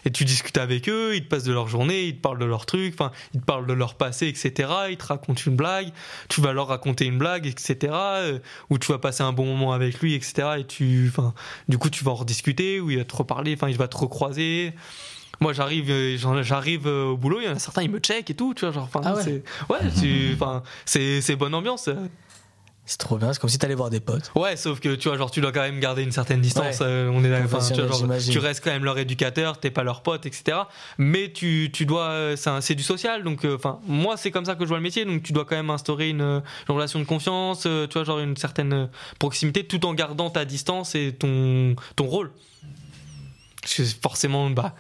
[SPEAKER 2] et, tu discutes avec eux, ils te passent de leur journée, ils te parlent de leurs trucs, enfin, ils te parlent de leur passé, etc. Ils te racontent une blague, tu vas leur raconter une blague, etc. euh, Ou tu vas passer un bon moment avec lui, etc. Et tu, enfin, du coup, tu vas en rediscuter, ou il va te reparler, enfin, il va te recroiser. Moi, j'arrive, euh, j'arrive euh, au boulot, il y en a certains, ils me check et tout, tu vois, genre, enfin,
[SPEAKER 1] Ah ouais.
[SPEAKER 2] c'est, ouais, tu- enfin, c'est, c'est bonne ambiance.
[SPEAKER 1] C'est trop bien. C'est comme si t'allais voir des potes.
[SPEAKER 2] Ouais, sauf que tu vois, genre, tu dois quand même garder une certaine distance.
[SPEAKER 1] Ouais.
[SPEAKER 2] euh, on est là, enfin, tu, vois, genre, tu restes quand même leur éducateur, t'es pas leur pote, etc. Mais tu, tu dois, euh, c'est, du social, donc, euh, enfin, moi, c'est comme ça que je vois le métier, donc tu dois quand même instaurer une, une relation de confiance, euh, tu vois, genre une certaine proximité, tout en gardant ta distance et ton, ton rôle. Parce que forcément, bah,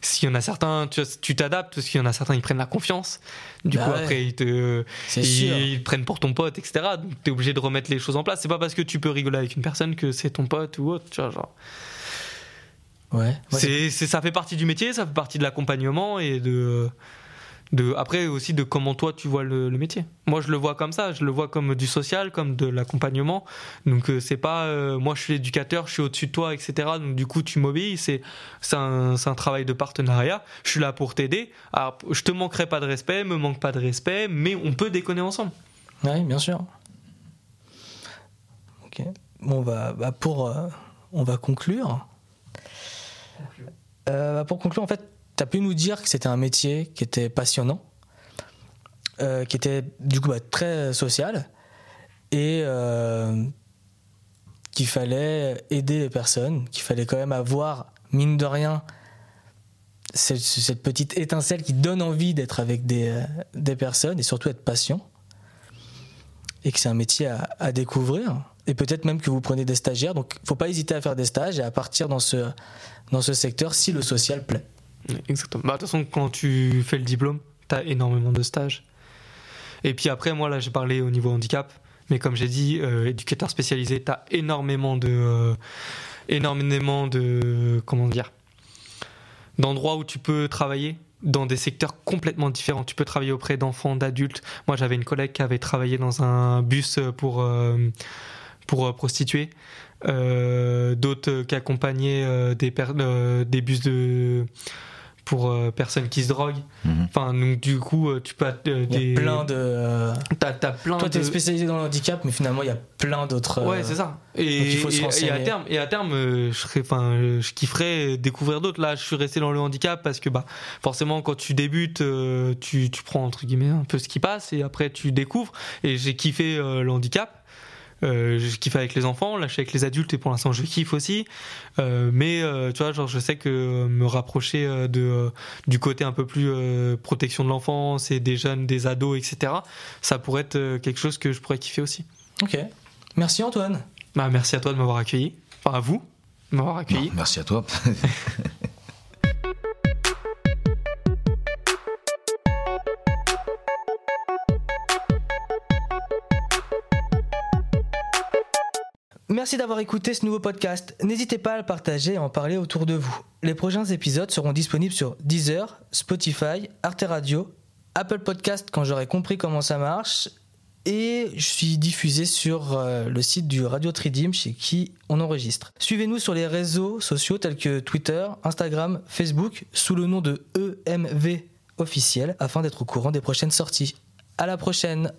[SPEAKER 2] s'il y en a certains, tu t'adaptes, parce qu'il y en a certains, ils prennent la confiance. Du
[SPEAKER 1] Bah
[SPEAKER 2] coup,
[SPEAKER 1] ouais.
[SPEAKER 2] après, ils te, ils, prennent pour ton pote, etc. Donc t'es obligé de remettre les choses en place. C'est pas parce que tu peux rigoler avec une personne que c'est ton pote ou autre. Tu vois, genre.
[SPEAKER 1] Ouais. Ouais,
[SPEAKER 2] c'est, c'est- ça fait partie du métier, ça fait partie de l'accompagnement et de. De après aussi de comment toi tu vois le, métier. Moi je le vois comme ça, je le vois comme du social, comme de l'accompagnement. Donc euh, c'est pas euh, moi je suis l'éducateur, je suis au-dessus de toi, etc. Donc du coup tu m'obéis. C'est c'est un, travail de partenariat. Je suis là pour t'aider. Je te manquerai pas de respect, me manque pas de respect, mais on peut déconner ensemble.
[SPEAKER 1] Oui, bien sûr. Ok. Bon, bah, bah, pour, euh, on va conclure. Bah, pour conclure, en fait, tu as pu nous dire que c'était un métier qui était passionnant, euh, qui était du coup bah, très social et euh, qu'il fallait aider les personnes, qu'il fallait quand même avoir, mine de rien, cette, petite étincelle qui donne envie d'être avec des, euh, des personnes et surtout être patient. Et que c'est un métier à, découvrir. Et peut-être même que vous prenez des stagiaires. Donc, faut pas hésiter à faire des stages et à partir dans ce, dans ce secteur si le social plaît.
[SPEAKER 2] Exactement. Bah, de toute façon, quand tu fais le diplôme, tu as énormément de stages. Et puis après, moi, là, j'ai parlé au niveau handicap. Mais comme j'ai dit, euh, éducateur spécialisé, tu as énormément de. euh, énormément de. Comment dire D'endroits où tu peux travailler dans des secteurs complètement différents. Tu peux travailler auprès d'enfants, d'adultes. Moi, j'avais une collègue qui avait travaillé dans un bus pour, euh, pour euh, prostituées. D'autres qui accompagnaient des, des bus de pour euh, personnes qui se droguent.
[SPEAKER 3] Mhm.
[SPEAKER 2] Enfin, donc du coup, euh, tu peux euh,
[SPEAKER 1] Il y
[SPEAKER 2] des
[SPEAKER 1] a plein de. euh,
[SPEAKER 2] T'as, t'as plein
[SPEAKER 1] Toi, tu
[SPEAKER 2] de
[SPEAKER 1] es spécialisé dans le handicap, mais finalement, il y a plein d'autres.
[SPEAKER 2] Ouais, c'est ça. Et,
[SPEAKER 1] donc il faut se
[SPEAKER 2] et- à terme, et à terme, euh, je serais, enfin, je kifferais découvrir d'autres. Là, je suis resté dans le handicap parce que, bah, forcément, quand tu débutes, euh, tu, tu prends entre guillemets un peu ce qui passe et après tu découvres. Et j'ai kiffé euh, le handicap. Euh, je kiffe avec les enfants, là je suis avec les adultes et pour l'instant je kiffe aussi. Euh, mais euh, tu vois, genre je sais que euh, me rapprocher euh, de euh, du côté un peu plus euh, protection de l'enfance et des jeunes, des ados, etc. Ça pourrait être euh, quelque chose que je pourrais kiffer aussi.
[SPEAKER 1] Ok. Merci Antoine.
[SPEAKER 2] Bah, merci à toi de m'avoir accueilli. Enfin, à vous de m'avoir accueilli.
[SPEAKER 3] Non, merci à toi.
[SPEAKER 1] Merci d'avoir écouté ce nouveau podcast. N'hésitez pas à le partager et en parler autour de vous. Les prochains épisodes seront disponibles sur Deezer, Spotify, Arte Radio, Apple Podcast quand j'aurai compris comment ça marche. Et je suis diffusé sur euh, le site du Radio Tridim chez qui on enregistre. Suivez-nous sur les réseaux sociaux tels que Twitter, Instagram, Facebook sous le nom de EMV officiel afin d'être au courant des prochaines sorties. À la prochaine!